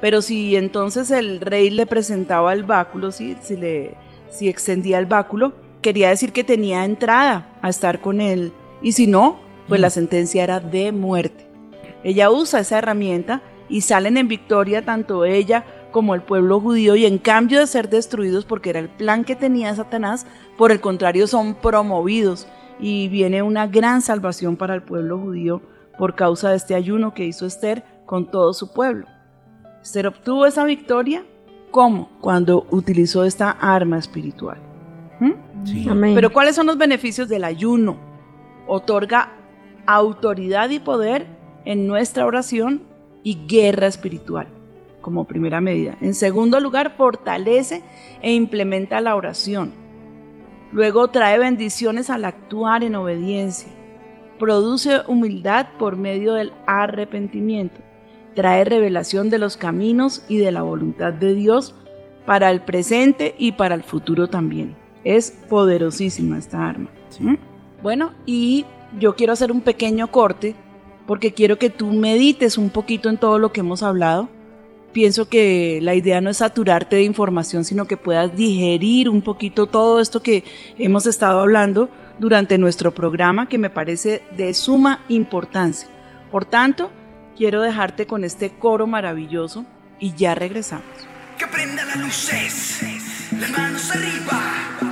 pero si entonces el rey le presentaba el báculo, si, si, le, si extendía el báculo, quería decir que tenía entrada a estar con él, y si no, pues la sentencia era de muerte. Ella usa esa herramienta y salen en victoria tanto ella como el pueblo judío y en cambio de ser destruidos porque era el plan que tenía Satanás, por el contrario son promovidos y viene una gran salvación para el pueblo judío por causa de este ayuno que hizo Esther con todo su pueblo. Esther obtuvo esa victoria ¿cómo? Cuando utilizó esta arma espiritual. ¿Mm? Sí. Amén. Pero ¿cuáles son los beneficios del ayuno? Otorga autoridad y poder en nuestra oración y guerra espiritual como primera medida. En segundo lugar, fortalece e implementa la oración. Luego trae bendiciones al actuar en obediencia. Produce humildad por medio del arrepentimiento. Trae revelación de los caminos y de la voluntad de Dios para el presente y para el futuro también. Es poderosísima esta arma. ¿Mm? Bueno, y yo quiero hacer un pequeño corte porque quiero que tú medites un poquito en todo lo que hemos hablado. Pienso que la idea no es saturarte de información, sino que puedas digerir un poquito todo esto que hemos estado hablando durante nuestro programa, que me parece de suma importancia. Por tanto, quiero dejarte con este coro maravilloso y ya regresamos. Que prenda las luces, las manos arriba,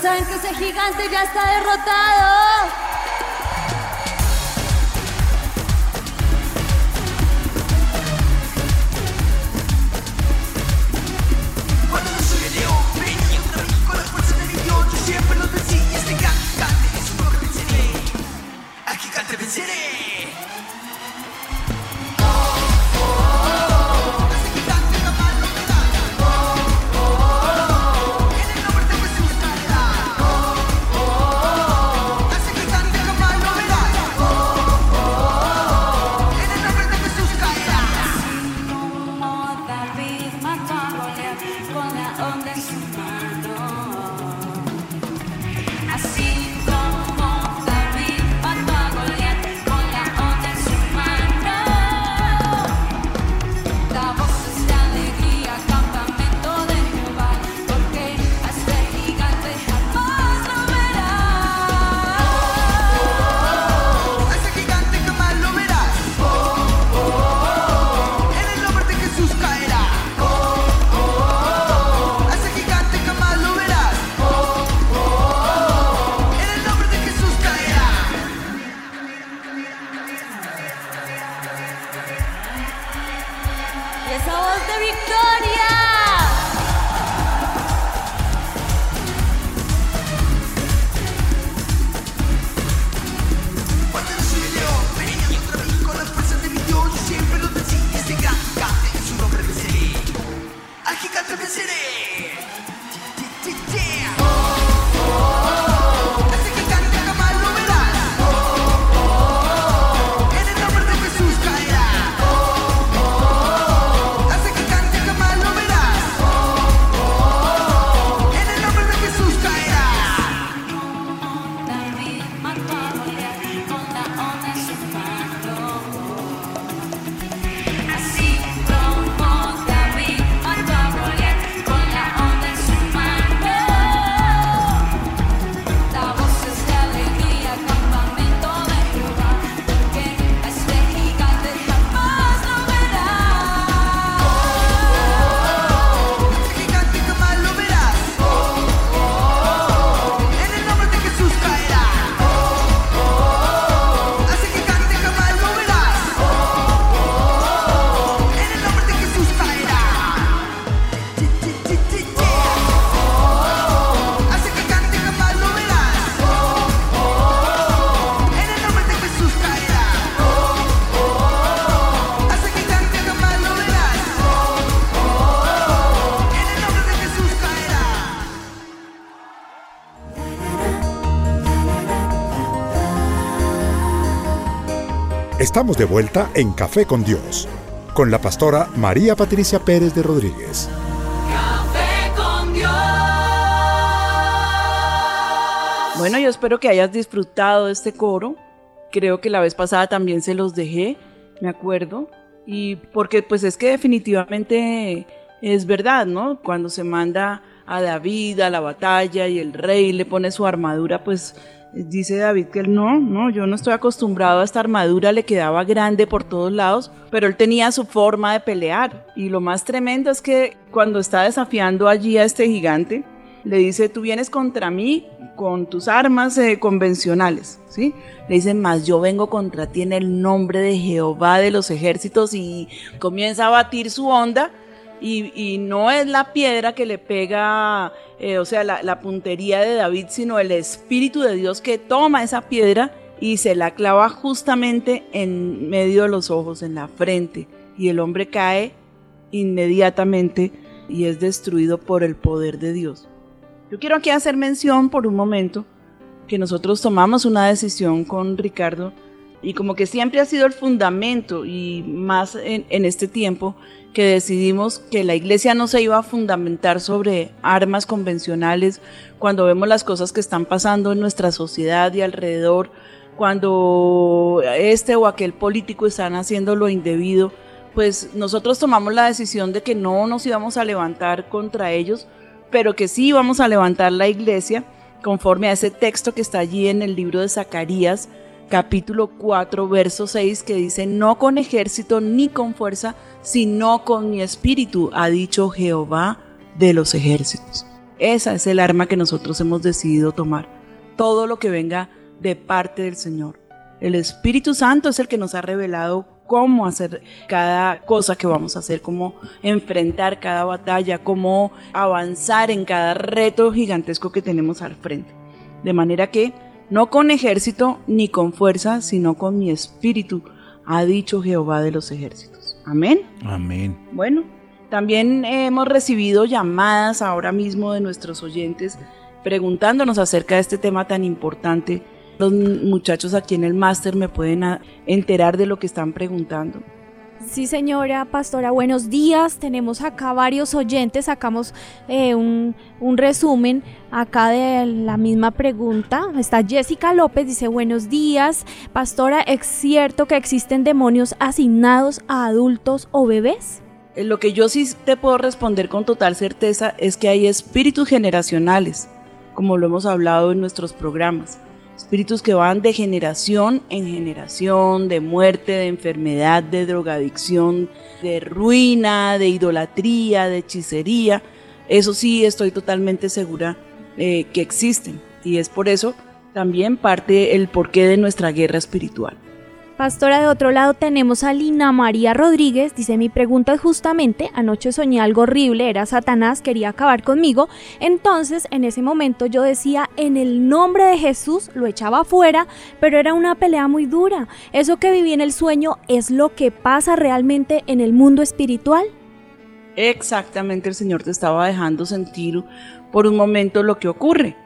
saben que ese gigante ya está derrotado? Estamos de vuelta en Café con Dios, con la pastora María Patricia Pérez de Rodríguez. Café con Dios. Bueno, yo espero que hayas disfrutado de este coro. Creo que la vez pasada también se los dejé, me acuerdo. Y porque pues es que definitivamente es verdad, ¿no? Cuando se manda a David a la batalla y el rey le pone su armadura, pues dice David que él no, no, yo no estoy acostumbrado a esta armadura, le quedaba grande por todos lados, pero él tenía su forma de pelear. Y lo más tremendo es que cuando está desafiando allí a este gigante, le dice, tú vienes contra mí con tus armas eh, convencionales, ¿sí? Le dice, más yo vengo contra ti en el nombre de Jehová de los ejércitos y comienza a batir su onda y, y no es la piedra que le pega, eh, o sea, la, puntería de David, sino el Espíritu de Dios que toma esa piedra y se la clava justamente en medio de los ojos, en la frente, y el hombre cae inmediatamente y es destruido por el poder de Dios. Yo quiero aquí hacer mención por un momento que nosotros tomamos una decisión con Ricardo y como que siempre ha sido el fundamento y más en este tiempo que decidimos que la iglesia no se iba a fundamentar sobre armas convencionales cuando vemos las cosas que están pasando en nuestra sociedad y alrededor, cuando este o aquel político están haciendo lo indebido, pues nosotros tomamos la decisión de que no nos íbamos a levantar contra ellos, pero que sí íbamos a levantar la iglesia conforme a ese texto que está allí en el libro de Zacarías, capítulo 4, verso 6, que dice, no con ejército ni con fuerza, sino con mi espíritu, ha dicho Jehová de los ejércitos. Esa es el arma que nosotros hemos decidido tomar. Todo lo que venga de parte del Señor. El Espíritu Santo es el que nos ha revelado cómo hacer cada cosa que vamos a hacer, cómo enfrentar cada batalla, cómo avanzar en cada reto gigantesco que tenemos al frente. De manera que no con ejército ni con fuerza, sino con mi espíritu, ha dicho Jehová de los ejércitos. Amén. Amén. Bueno, también hemos recibido llamadas ahora mismo de nuestros oyentes preguntándonos acerca de este tema tan importante. Los muchachos aquí en el máster me pueden enterar de lo que están preguntando. Sí, señora pastora, buenos días. Tenemos acá varios oyentes, sacamos eh, un, un resumen acá de la misma pregunta. Está Jessica López, dice buenos días. Pastora, ¿es cierto que existen demonios asignados a adultos o bebés? Eh, Lo que yo sí te puedo responder con total certeza es que hay espíritus generacionales, como lo hemos hablado en nuestros programas. Espíritus que van de generación en generación, de muerte, de enfermedad, de drogadicción, de ruina, de idolatría, de hechicería. Eso sí estoy totalmente segura eh, que existen. Y es por eso también parte el porqué de nuestra guerra espiritual. Pastora, de otro lado tenemos a Lina María Rodríguez. Dice, mi pregunta es justamente, anoche soñé algo horrible, era Satanás, quería acabar conmigo. Entonces, en ese momento yo decía, en el nombre de Jesús, lo echaba afuera, pero era una pelea muy dura. ¿Eso que viví en el sueño es lo que pasa realmente en el mundo espiritual? Exactamente, el Señor te estaba dejando sentir por un momento lo que ocurre.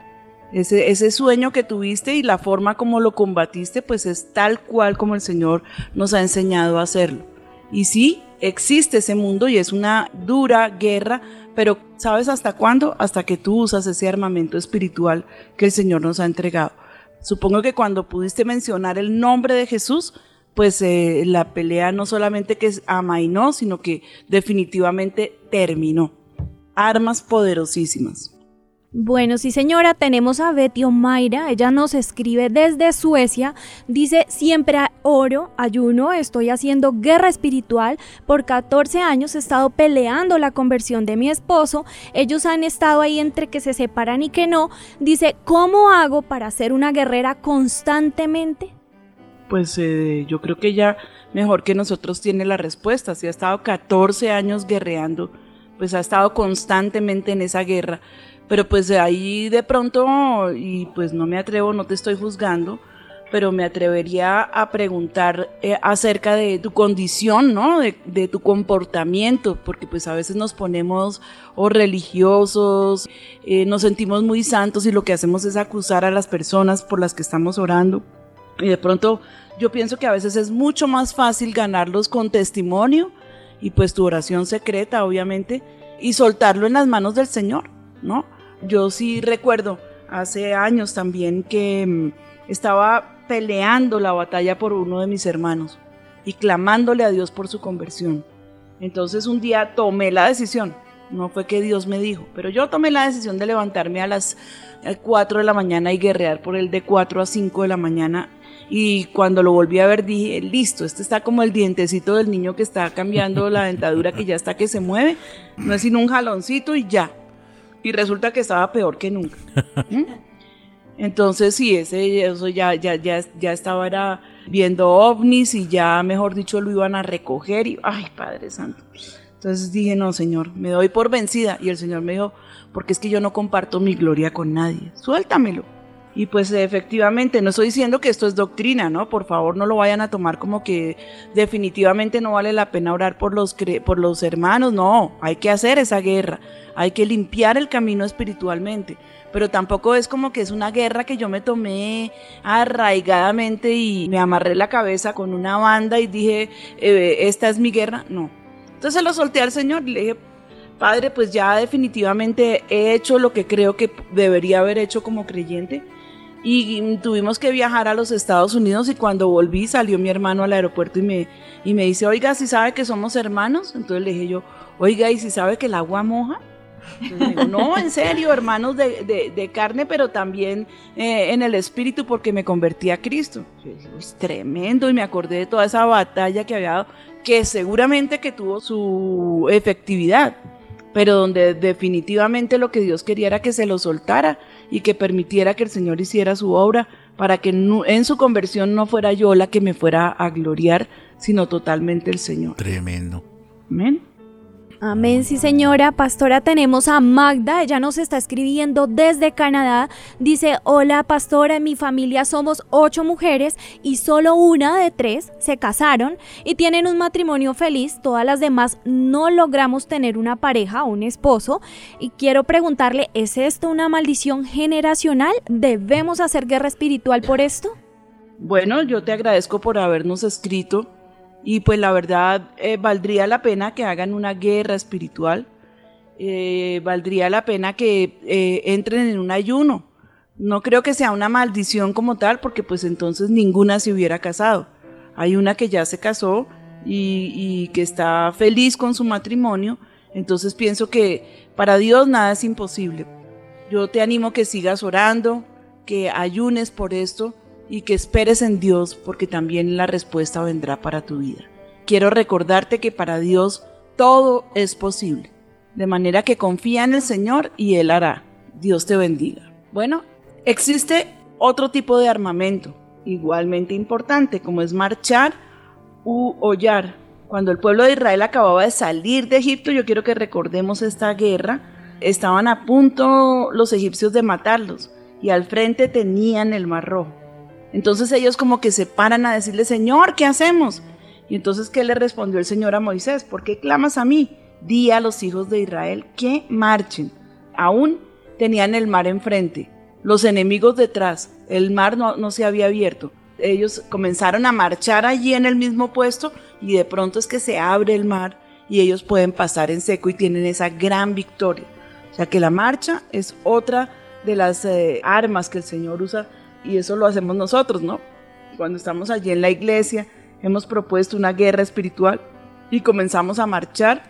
Ese, sueño que tuviste y la forma como lo combatiste, pues es tal cual como el Señor nos ha enseñado a hacerlo. Y sí, existe ese mundo y es una dura guerra, pero ¿sabes hasta cuándo? Hasta que tú usas ese armamento espiritual que el Señor nos ha entregado. Supongo que cuando pudiste mencionar el nombre de Jesús, pues eh, la pelea no solamente que amainó, sino que definitivamente terminó. Armas poderosísimas. Bueno, sí señora, tenemos a Betty Omaira, ella nos escribe desde Suecia, dice, siempre oro, ayuno, estoy haciendo guerra espiritual, por 14 años he estado peleando la conversión de mi esposo, ellos han estado ahí entre que se separan y que no, dice, ¿cómo hago para ser una guerrera constantemente? Pues eh, yo creo que ya mejor que nosotros tiene la respuesta, si ha estado 14 años guerreando, pues ha estado constantemente en esa guerra pero pues ahí de pronto, y pues no me atrevo, no te estoy juzgando, pero me atrevería a preguntar eh, acerca de tu condición, ¿no? De, de, tu comportamiento, porque pues a veces nos ponemos o religiosos, eh, nos sentimos muy santos y lo que hacemos es acusar a las personas por las que estamos orando. Y de pronto yo pienso que a veces es mucho más fácil ganarlos con testimonio y pues tu oración secreta, obviamente, y soltarlo en las manos del Señor, ¿no? Yo sí recuerdo hace años también que mm, estaba peleando la batalla por uno de mis hermanos y clamándole a Dios por su conversión. Entonces un día tomé la decisión, no fue que Dios me dijo, pero yo tomé la decisión de levantarme a las 4 de la mañana y guerrear por él de 4 a 5 de la mañana. Y cuando lo volví a ver dije, listo, este está como el dientecito del niño que está cambiando la dentadura que ya está que se mueve, no es sino un jaloncito y ya, y resulta que estaba peor que nunca. ¿Mm? Entonces sí, ese, eso ya, ya, ya, ya estaba era viendo ovnis y ya, mejor dicho, lo iban a recoger y, ay, Padre Santo. Entonces dije, no, Señor, me doy por vencida. Y el Señor me dijo, porque es que yo no comparto mi gloria con nadie, suéltamelo. Y pues efectivamente, no estoy diciendo que esto es doctrina, ¿no? Por favor, no lo vayan a tomar como que definitivamente no vale la pena orar por los, por los hermanos, no, hay que hacer esa guerra, hay que limpiar el camino espiritualmente, pero tampoco es como que es una guerra que yo me tomé arraigadamente y me amarré la cabeza con una banda y dije, eh, esta es mi guerra, no. Entonces lo solté al Señor y le dije, Padre, pues ya definitivamente he hecho lo que creo que debería haber hecho como creyente y tuvimos que viajar a los Estados Unidos y cuando volví salió mi hermano al aeropuerto y me, y me dice, oiga, si sabe que somos hermanos? Entonces le dije yo, oiga, ¿y si sabe que el agua moja? No, en serio, hermanos de, de, de carne, pero también eh, en el espíritu porque me convertí a Cristo. Es tremendo y me acordé de toda esa batalla que había dado, que seguramente que tuvo su efectividad pero donde definitivamente lo que Dios quería era que se lo soltara y que permitiera que el Señor hiciera su obra para que en su conversión no fuera yo la que me fuera a gloriar, sino totalmente el Señor. Tremendo. Amén. Amén, sí señora. Pastora, tenemos a Magda, ella nos está escribiendo desde Canadá. Dice, hola pastora, en mi familia somos ocho mujeres y solo una de tres se casaron y tienen un matrimonio feliz. Todas las demás no logramos tener una pareja, un esposo. Y quiero preguntarle, ¿es esto una maldición generacional? ¿Debemos hacer guerra espiritual por esto? Bueno, yo te agradezco por habernos escrito y pues la verdad, eh, valdría la pena que hagan una guerra espiritual, eh, valdría la pena que eh, entren en un ayuno. No creo que sea una maldición como tal, porque pues entonces ninguna se hubiera casado. Hay una que ya se casó y, y que está feliz con su matrimonio, entonces pienso que para Dios nada es imposible. Yo te animo que sigas orando, que ayunes por esto y que esperes en Dios porque también la respuesta vendrá para tu vida. Quiero recordarte que para Dios todo es posible, de manera que confía en el Señor y Él hará. Dios te bendiga. Bueno, existe otro tipo de armamento igualmente importante, como es marchar u hollar. Cuando el pueblo de Israel acababa de salir de Egipto, yo quiero que recordemos esta guerra, estaban a punto los egipcios de matarlos y al frente tenían el mar rojo. Entonces ellos como que se paran a decirle, Señor, ¿qué hacemos? Y entonces, ¿qué le respondió el Señor a Moisés? ¿Por qué clamas a mí? Di a los hijos de Israel que marchen. Aún tenían el mar enfrente, los enemigos detrás, el mar no, se había abierto. Ellos comenzaron a marchar allí en el mismo puesto y de pronto es que se abre el mar y ellos pueden pasar en seco y tienen esa gran victoria. O sea que la marcha es otra de las eh, armas que el Señor usa y eso lo hacemos nosotros, ¿no? Cuando estamos allí en la iglesia, hemos propuesto una guerra espiritual y comenzamos a marchar.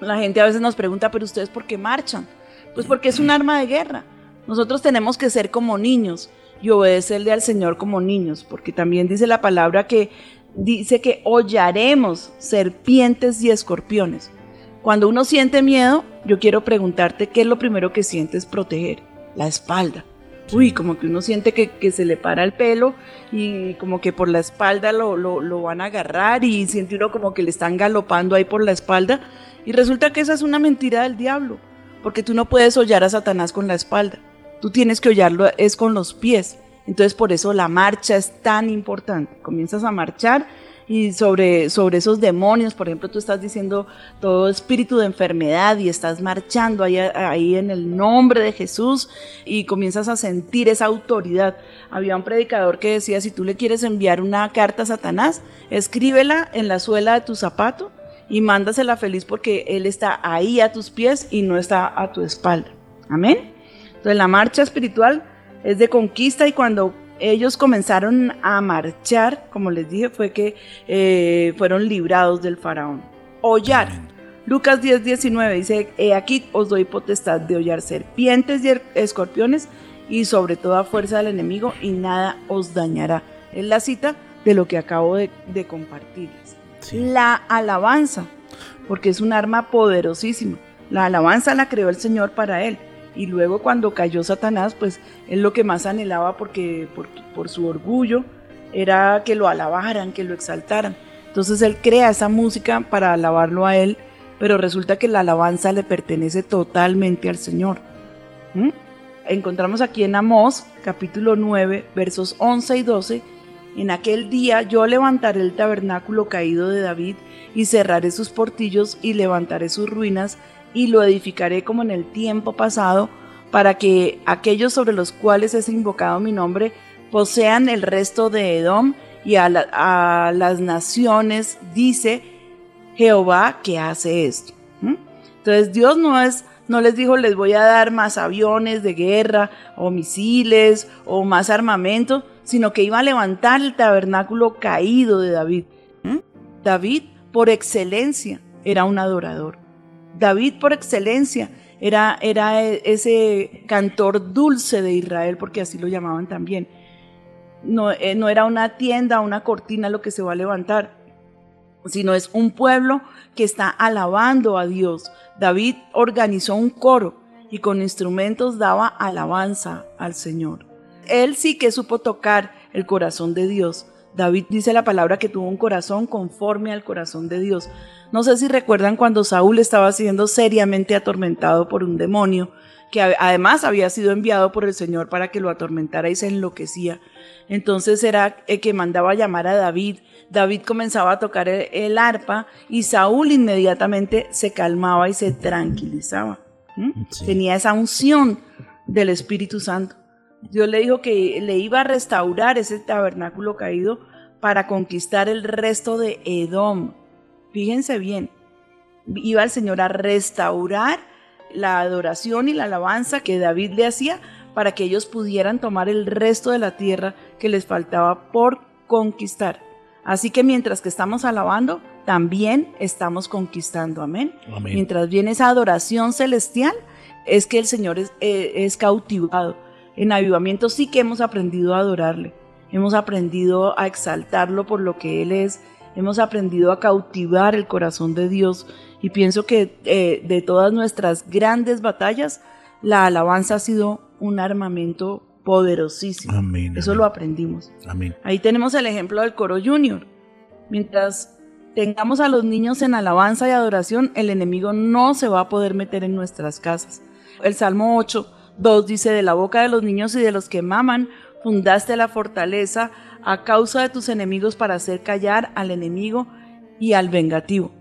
La gente a veces nos pregunta, pero ustedes por qué marchan? Pues porque es un arma de guerra. Nosotros tenemos que ser como niños y obedecerle al Señor como niños, porque también dice la palabra que dice que hollaremos serpientes y escorpiones. Cuando uno siente miedo, yo quiero preguntarte qué es lo primero que sientes proteger, la espalda. Uy, como que uno siente que, que se le para el pelo y como que por la espalda lo, lo, lo van a agarrar y siente uno como que le están galopando ahí por la espalda. Y resulta que esa es una mentira del diablo, porque tú no puedes hollar a Satanás con la espalda. Tú tienes que hollarlo es con los pies. Entonces por eso la marcha es tan importante. Comienzas a marchar y sobre, sobre esos demonios, por ejemplo, tú estás diciendo todo espíritu de enfermedad y estás marchando ahí, ahí en el nombre de Jesús y comienzas a sentir esa autoridad. Había un predicador que decía, si tú le quieres enviar una carta a Satanás, escríbela en la suela de tu zapato y mándasela feliz porque Él está ahí a tus pies y no está a tu espalda. Amén. Entonces la marcha espiritual es de conquista y cuando ellos comenzaron a marchar, como les dije, fue que eh, fueron librados del faraón. Hollar. Lucas 10, 19 dice, he aquí os doy potestad de hollar serpientes y escorpiones y sobre toda fuerza del enemigo y nada os dañará. Es la cita de lo que acabo de, de compartirles. Sí. La alabanza, porque es un arma poderosísima. La alabanza la creó el Señor para él. Y luego cuando cayó Satanás, pues él lo que más anhelaba porque, por, por su orgullo era que lo alabaran, que lo exaltaran. Entonces él crea esa música para alabarlo a él, pero resulta que la alabanza le pertenece totalmente al Señor. ¿Mm? Encontramos aquí en Amós, capítulo 9, versos 11 y 12, en aquel día yo levantaré el tabernáculo caído de David y cerraré sus portillos y levantaré sus ruinas y lo edificaré como en el tiempo pasado, para que aquellos sobre los cuales es invocado mi nombre posean el resto de Edom y a, la- a las naciones, dice Jehová que hace esto. Entonces Dios no es, no les dijo les voy a dar más aviones de guerra o misiles o más armamento, sino que iba a levantar el tabernáculo caído de David. David, por excelencia, era un adorador. David por excelencia era, era ese cantor dulce de Israel, porque así lo llamaban también. No, eh, no era una tienda, una cortina lo que se va a levantar, sino es un pueblo que está alabando a Dios. David organizó un coro y con instrumentos daba alabanza al Señor. Él sí que supo tocar el corazón de Dios. David dice la palabra que tuvo un corazón conforme al corazón de Dios. No sé si recuerdan cuando Saúl estaba siendo seriamente atormentado por un demonio, que además había sido enviado por el Señor para que lo atormentara y se enloquecía. Entonces era el que mandaba llamar a David. David comenzaba a tocar el, el arpa y Saúl inmediatamente se calmaba y se tranquilizaba. ¿Mm? Sí. Tenía esa unción del Espíritu Santo. Dios le dijo que le iba a restaurar ese tabernáculo caído para conquistar el resto de Edom. Fíjense bien, iba el Señor a restaurar la adoración y la alabanza que David le hacía para que ellos pudieran tomar el resto de la tierra que les faltaba por conquistar. Así que mientras que estamos alabando, también estamos conquistando. Amén. Amén. Mientras viene esa adoración celestial, es que el Señor es, eh, es cautivado. En avivamiento sí que hemos aprendido a adorarle. Hemos aprendido a exaltarlo por lo que Él es. Hemos aprendido a cautivar el corazón de Dios. Y pienso que eh, de todas nuestras grandes batallas, la alabanza ha sido un armamento poderosísimo. Amén, Eso amén. lo aprendimos. Amén. Ahí tenemos el ejemplo del coro junior. Mientras tengamos a los niños en alabanza y adoración, el enemigo no se va a poder meter en nuestras casas. El Salmo 8, 2 dice, de la boca de los niños y de los que maman, fundaste la fortaleza a causa de tus enemigos para hacer callar al enemigo y al vengativo.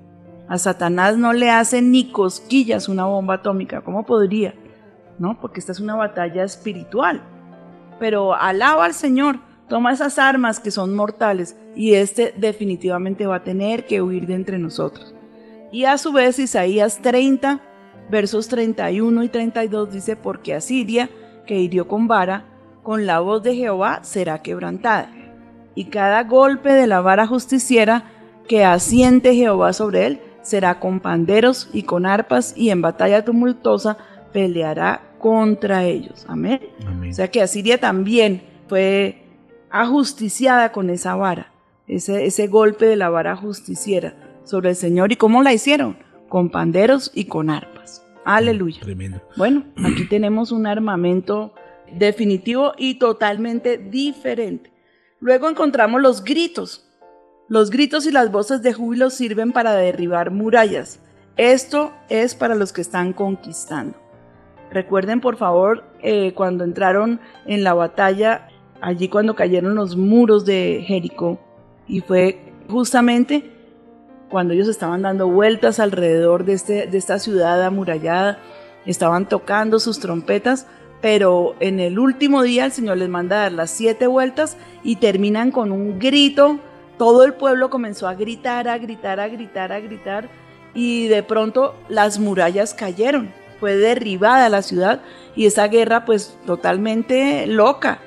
A Satanás no le hace ni cosquillas una bomba atómica. ¿Cómo podría? ¿No? Porque esta es una batalla espiritual pero alaba al Señor, toma esas armas que son mortales y este definitivamente va a tener que huir de entre nosotros. Y a su vez Isaías 30, versos 31 y 32 dice, porque Asiria, que hirió con vara, con la voz de Jehová será quebrantada. Y cada golpe de la vara justiciera que asiente Jehová sobre él será con panderos y con arpas y en batalla tumultuosa peleará contra ellos. Amén. Amén. O sea que Asiria también fue ajusticiada con esa vara, ese, ese golpe de la vara justiciera sobre el Señor. ¿Y cómo la hicieron? Con panderos y con arpas. Aleluya. Tremendo. Bueno, aquí tenemos un armamento definitivo y totalmente diferente. Luego encontramos los gritos. Los gritos y las voces de júbilo sirven para derribar murallas. Esto es para los que están conquistando. Recuerden por favor eh, cuando entraron en la batalla, allí cuando cayeron los muros de Jericó. Y fue justamente cuando ellos estaban dando vueltas alrededor de, este, de esta ciudad amurallada, estaban tocando sus trompetas, pero en el último día el Señor les manda a dar las siete vueltas y terminan con un grito. Todo el pueblo comenzó a gritar, a gritar, a gritar, a gritar y de pronto las murallas cayeron. Fue derribada la ciudad y esa guerra pues totalmente loca.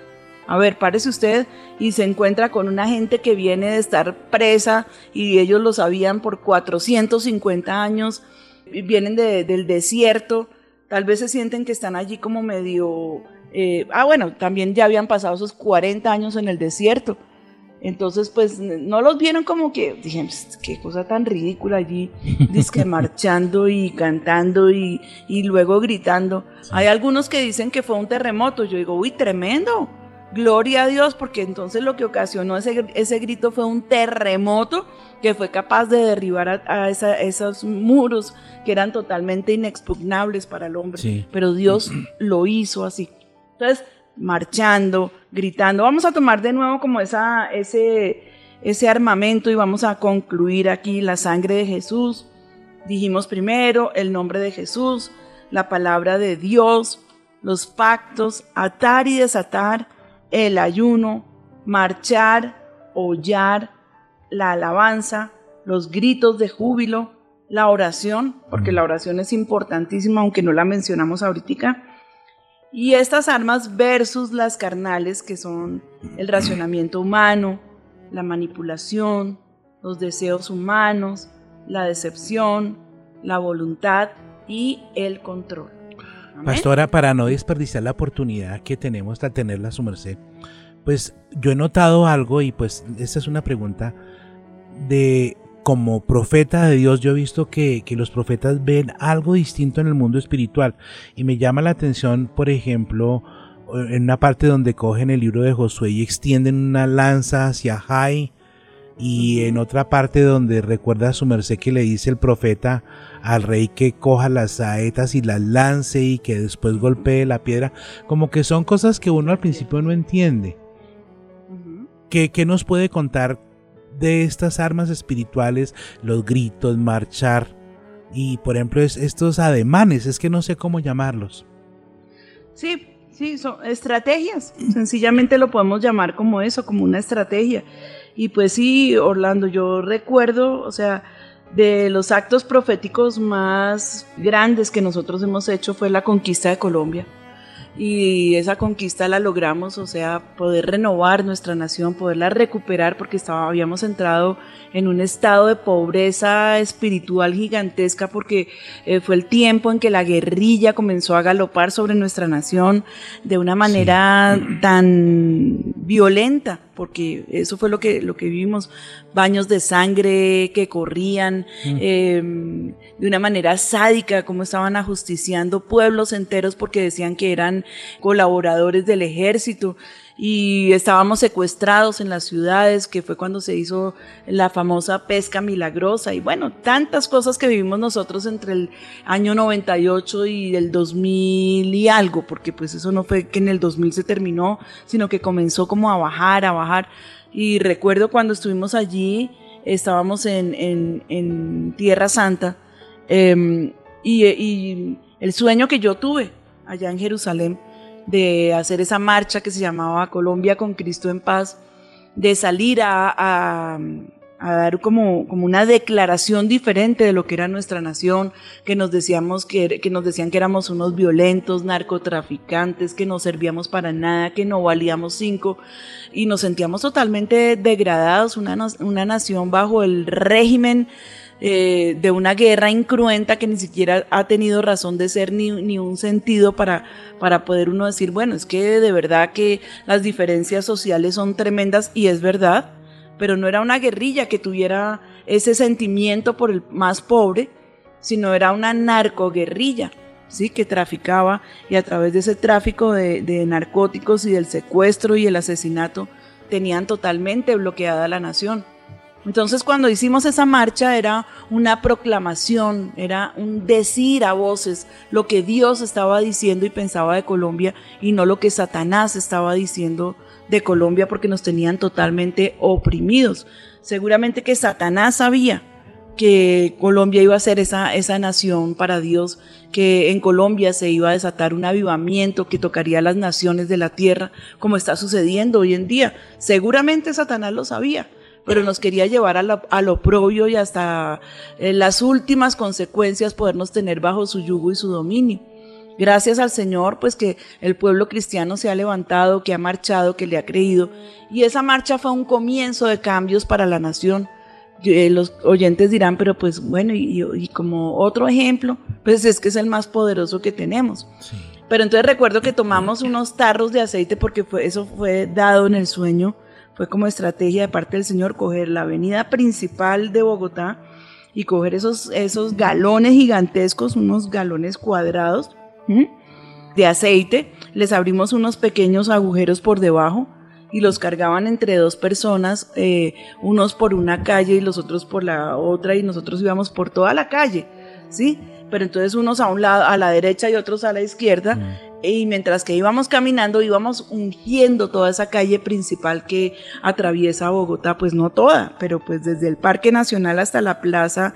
A ver, párese usted y se encuentra con una gente que viene de estar presa y ellos lo sabían por 450 años, y vienen de- del desierto, tal vez se sienten que están allí como medio... eh, ah, bueno, también ya habían pasado esos 40 años en el desierto. Entonces, pues no los vieron como que, dije, "Pst, qué cosa tan ridícula allí, que marchando y cantando y, y luego gritando. Hay algunos que dicen que fue un terremoto. Yo digo, uy, tremendo. Gloria a Dios, porque entonces lo que ocasionó ese, ese grito fue un terremoto que fue capaz de derribar a, a esa- esos muros que eran totalmente inexpugnables para el hombre. Sí. Pero Dios lo hizo así. Entonces, marchando, gritando. Vamos a tomar de nuevo como esa, ese, ese armamento y vamos a concluir aquí la sangre de Jesús. Dijimos primero el nombre de Jesús, la palabra de Dios, los pactos, atar y desatar, el ayuno, marchar, hollar, la alabanza, los gritos de júbilo, la oración, porque la oración es importantísima, aunque no la mencionamos ahorita. Y estas armas versus las carnales, que son el racionamiento humano, la manipulación, los deseos humanos, la decepción, la voluntad y el control. Pastora, para no desperdiciar la oportunidad que tenemos de tenerla a su merced, pues yo he notado algo y pues esta es una pregunta de como profeta de Dios, yo he visto que, que los profetas ven algo distinto en el mundo espiritual. Y me llama la atención, por ejemplo, en una parte donde cogen el libro de Josué y extienden una lanza hacia Jai y en otra parte donde recuerda a su merced que le dice el profeta al rey que coja las saetas y las lance y que después golpee la piedra, como que son cosas que uno al principio no entiende. ¿Qué, qué nos puede contar de estas armas espirituales, los gritos, marchar y por ejemplo es- estos ademanes, es que no sé cómo llamarlos? Sí, sí, son estrategias. Sencillamente lo podemos llamar como eso, como una estrategia. Y pues sí, Orlando, yo recuerdo, o sea, de los actos proféticos más grandes que nosotros hemos hecho fue la conquista de Colombia. Y esa conquista la logramos, o sea, poder renovar nuestra nación, poderla recuperar, porque estaba, habíamos entrado en un estado de pobreza espiritual gigantesca, porque eh, fue el tiempo en que la guerrilla comenzó a galopar sobre nuestra nación de una manera tan violenta, porque eso fue lo que, lo que vimos, baños de sangre que corrían, eh, de una manera sádica, cómo estaban ajusticiando pueblos enteros porque decían que eran colaboradores del ejército y estábamos secuestrados en las ciudades, que fue cuando se hizo la famosa pesca milagrosa y bueno, tantas cosas que vivimos nosotros entre el año 98 y el 2000 y algo, porque pues eso no fue que en el 2000 se terminó, sino que comenzó como a bajar, a bajar. Y recuerdo cuando estuvimos allí, estábamos en, en, en Tierra Santa, eh, y, el sueño que yo tuve allá en Jerusalén, de hacer esa marcha que se llamaba Colombia con Cristo en paz, de salir a dar como, como, una declaración diferente de lo que era nuestra nación, que nos, decíamos que, que nos decían que éramos unos violentos, narcotraficantes, que no servíamos para nada, que no valíamos cinco, y nos sentíamos totalmente degradados, una, una nación bajo el régimen eh, de una guerra incruenta que ni siquiera ha tenido razón de ser ni, ni, un sentido para, para poder uno decir, bueno, es que de verdad que las diferencias sociales son tremendas y es verdad, pero no era una guerrilla que tuviera ese sentimiento por el más pobre, sino era una narcoguerrilla. ¿sí? que traficaba y a través de ese tráfico de, de narcóticos y del secuestro y el asesinato tenían totalmente bloqueada la nación. Entonces cuando hicimos esa marcha era una proclamación, era un decir a voces lo que Dios estaba diciendo y pensaba de Colombia y no lo que Satanás estaba diciendo de Colombia porque nos tenían totalmente oprimidos. Seguramente que Satanás sabía que Colombia iba a ser esa, esa nación para Dios, que en Colombia se iba a desatar un avivamiento que tocaría a las naciones de la tierra, como está sucediendo hoy en día. Seguramente Satanás lo sabía pero nos quería llevar a lo, a lo propio y hasta eh, las últimas consecuencias podernos tener bajo su yugo y su dominio. Gracias al Señor, pues que el pueblo cristiano se ha levantado, que ha marchado, que le ha creído. Y esa marcha fue un comienzo de cambios para la nación. Eh, los oyentes dirán, pero pues bueno, y, y, como otro ejemplo, pues es que es el más poderoso que tenemos. Sí. Pero entonces recuerdo que tomamos unos tarros de aceite porque fue, eso fue dado en el sueño fue como estrategia de parte del Señor coger la avenida principal de Bogotá y coger esos, esos galones gigantescos, unos galones cuadrados de aceite, les abrimos unos pequeños agujeros por debajo y los cargaban entre dos personas, eh, unos por una calle y los otros por la otra y nosotros íbamos por toda la calle, ¿sí? Pero entonces unos a un lado, a la derecha y otros a la izquierda. Mm y mientras que íbamos caminando íbamos ungiendo toda esa calle principal que atraviesa Bogotá, pues no toda, pero pues desde el Parque Nacional hasta la plaza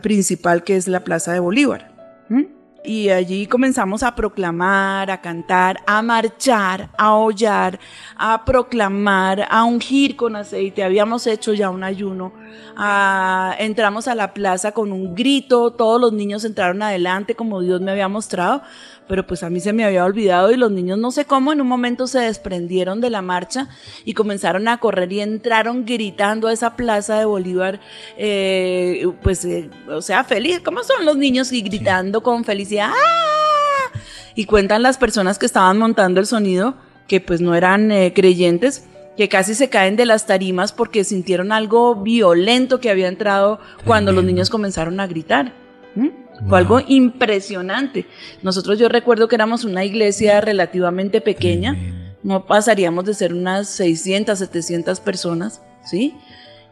principal que es la Plaza de Bolívar. ¿Mm? Y allí comenzamos a proclamar, a cantar, a marchar, a hollar, a proclamar, a ungir con aceite. Habíamos hecho ya un ayuno. A, entramos a la plaza con un grito, todos los niños entraron adelante como Dios me había mostrado, pero pues a mí se me había olvidado y los niños no sé cómo en un momento se desprendieron de la marcha y comenzaron a correr y entraron gritando a esa plaza de Bolívar, eh, pues, eh, o sea, feliz, ¿cómo son los niños? Y gritando sí. con felicidad, ¡ah! Y cuentan las personas que estaban montando el sonido, que pues no eran eh, creyentes, que casi se caen de las tarimas porque sintieron algo violento que había entrado cuando los niños comenzaron a gritar. ¿Mm? Fue wow. algo impresionante. Nosotros yo recuerdo que éramos una iglesia relativamente pequeña, no pasaríamos de ser unas 600, 700 personas, ¿sí?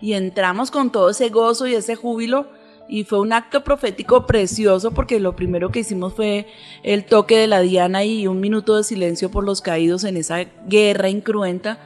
Y entramos con todo ese gozo y ese júbilo y fue un acto profético precioso porque lo primero que hicimos fue el toque de la diana y un minuto de silencio por los caídos en esa guerra incruenta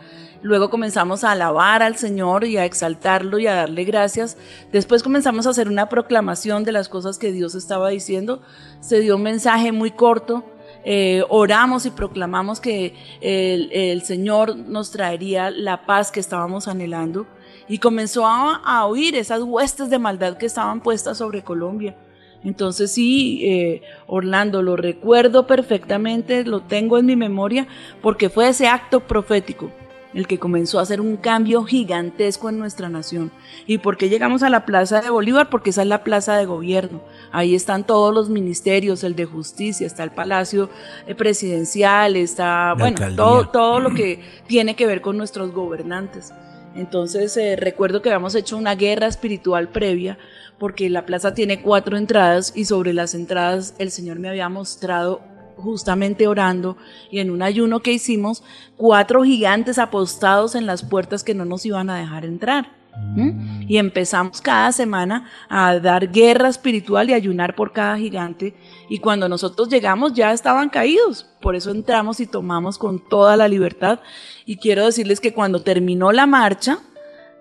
Luego comenzamos a alabar al Señor y a exaltarlo y a darle gracias. Después comenzamos a hacer una proclamación de las cosas que Dios estaba diciendo. Se dio un mensaje muy corto. Eh, oramos y proclamamos que el, Señor nos traería la paz que estábamos anhelando. Y comenzó a, a oír esas huestes de maldad que estaban puestas sobre Colombia. Entonces sí, eh, Orlando, lo recuerdo perfectamente, lo tengo en mi memoria, porque fue ese acto profético el que comenzó a hacer un cambio gigantesco en nuestra nación. ¿Y por qué llegamos a la Plaza de Bolívar? Porque esa es la plaza de gobierno. Ahí están todos los ministerios, el de justicia, está el Palacio Presidencial, está, la bueno, todo, todo lo que tiene que ver con nuestros gobernantes. Entonces eh, recuerdo que habíamos hecho una guerra espiritual previa porque la plaza tiene cuatro entradas y sobre las entradas el Señor me había mostrado justamente orando y en un ayuno que hicimos cuatro gigantes apostados en las puertas que no nos iban a dejar entrar. ¿Mm? Y empezamos cada semana a dar guerra espiritual y ayunar por cada gigante. Y cuando nosotros llegamos ya estaban caídos. Por eso entramos y tomamos con toda la libertad. Y quiero decirles que cuando terminó la marcha,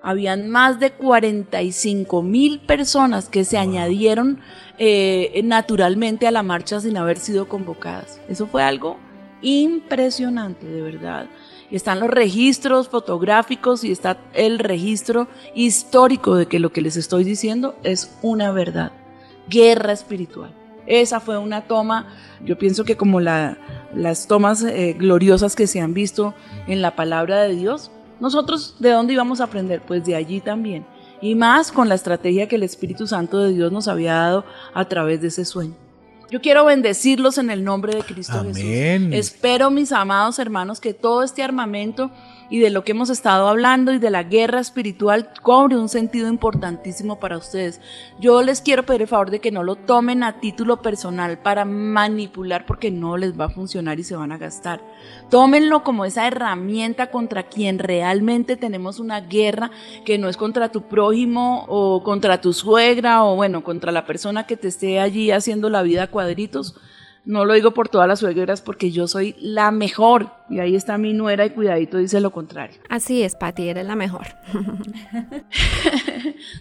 habían más de 45 mil personas que se añadieron eh, naturalmente a la marcha sin haber sido convocadas. Eso fue algo impresionante, de verdad. Y están los registros fotográficos y está el registro histórico de que lo que les estoy diciendo es una verdad. Guerra espiritual. Esa fue una toma, yo pienso que como la- las tomas eh, gloriosas que se han visto en la palabra de Dios, nosotros de dónde íbamos a aprender? Pues de allí también. Y más con la estrategia que el Espíritu Santo de Dios nos había dado a través de ese sueño. Yo quiero bendecirlos en el nombre de Cristo Amén. Jesús. Espero, mis amados hermanos, que todo este armamento y de lo que hemos estado hablando y de la guerra espiritual cobre un sentido importantísimo para ustedes. Yo les quiero pedir el favor de que no lo tomen a título personal para manipular porque no les va a funcionar y se van a gastar. Tómenlo como esa herramienta contra quien realmente tenemos una guerra que no es contra tu prójimo o contra tu suegra o bueno, contra la persona que te esté allí haciendo la vida a cuadritos. No lo digo por todas las suegras porque yo soy la mejor y ahí está mi nuera y cuidadito dice lo contrario. Así es, Pati, eres la mejor.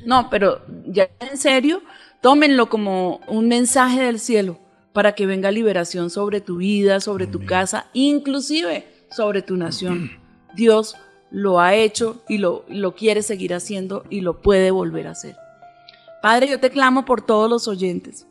No, pero ya en serio, tómenlo como un mensaje del cielo para que venga liberación sobre tu vida, sobre tu casa, inclusive sobre tu nación. Dios lo ha hecho y lo, lo quiere seguir haciendo y lo puede volver a hacer. Padre, yo te clamo por todos los oyentes.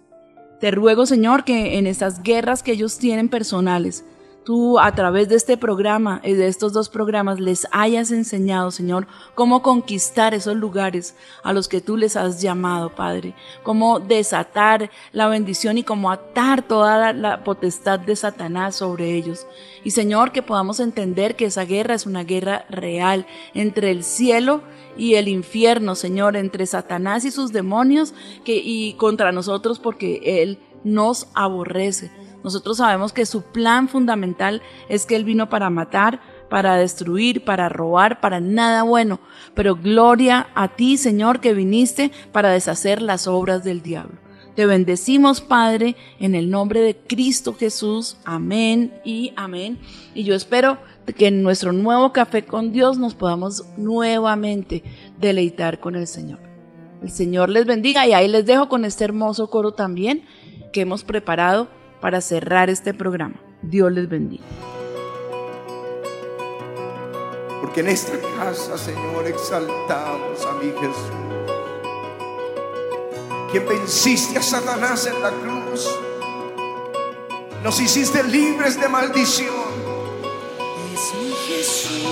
Te ruego, Señor, que en estas guerras que ellos tienen personales, tú a través de este programa y de estos dos programas les hayas enseñado, Señor, cómo conquistar esos lugares a los que tú les has llamado, Padre, cómo desatar la bendición y cómo atar toda la, potestad de Satanás sobre ellos. Y Señor, que podamos entender que esa guerra es una guerra real entre el cielo y el infierno, Señor, entre Satanás y sus demonios que, y contra nosotros porque Él nos aborrece. Nosotros sabemos que su plan fundamental es que Él vino para matar, para destruir, para robar, para nada bueno. Pero gloria a ti, Señor, que viniste para deshacer las obras del diablo. Te bendecimos, Padre, en el nombre de Cristo Jesús. Amén y amén. Y yo espero que en nuestro nuevo café con Dios nos podamos nuevamente deleitar con el Señor. El Señor les bendiga y ahí les dejo con este hermoso coro también que hemos preparado para cerrar este programa. Dios les bendiga. Porque en esta casa, Señor, exaltamos a mi Jesús. Quien venciste a Satanás en la cruz. Nos hiciste libres de maldición. Es mi Jesús,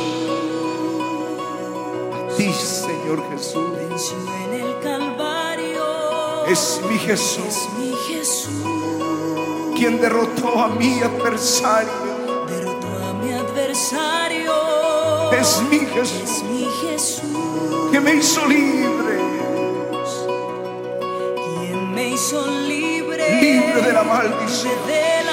A ti, Señor Jesús. venció en el Calvario. Es mi Jesús. Es mi Jesús, Quien derrotó a mi adversario. derrotó a mi adversario. Es mi Es Jesús. mi Jesús, Que me hizo libre. quien me hizo libre. Libre de la maldición. libre de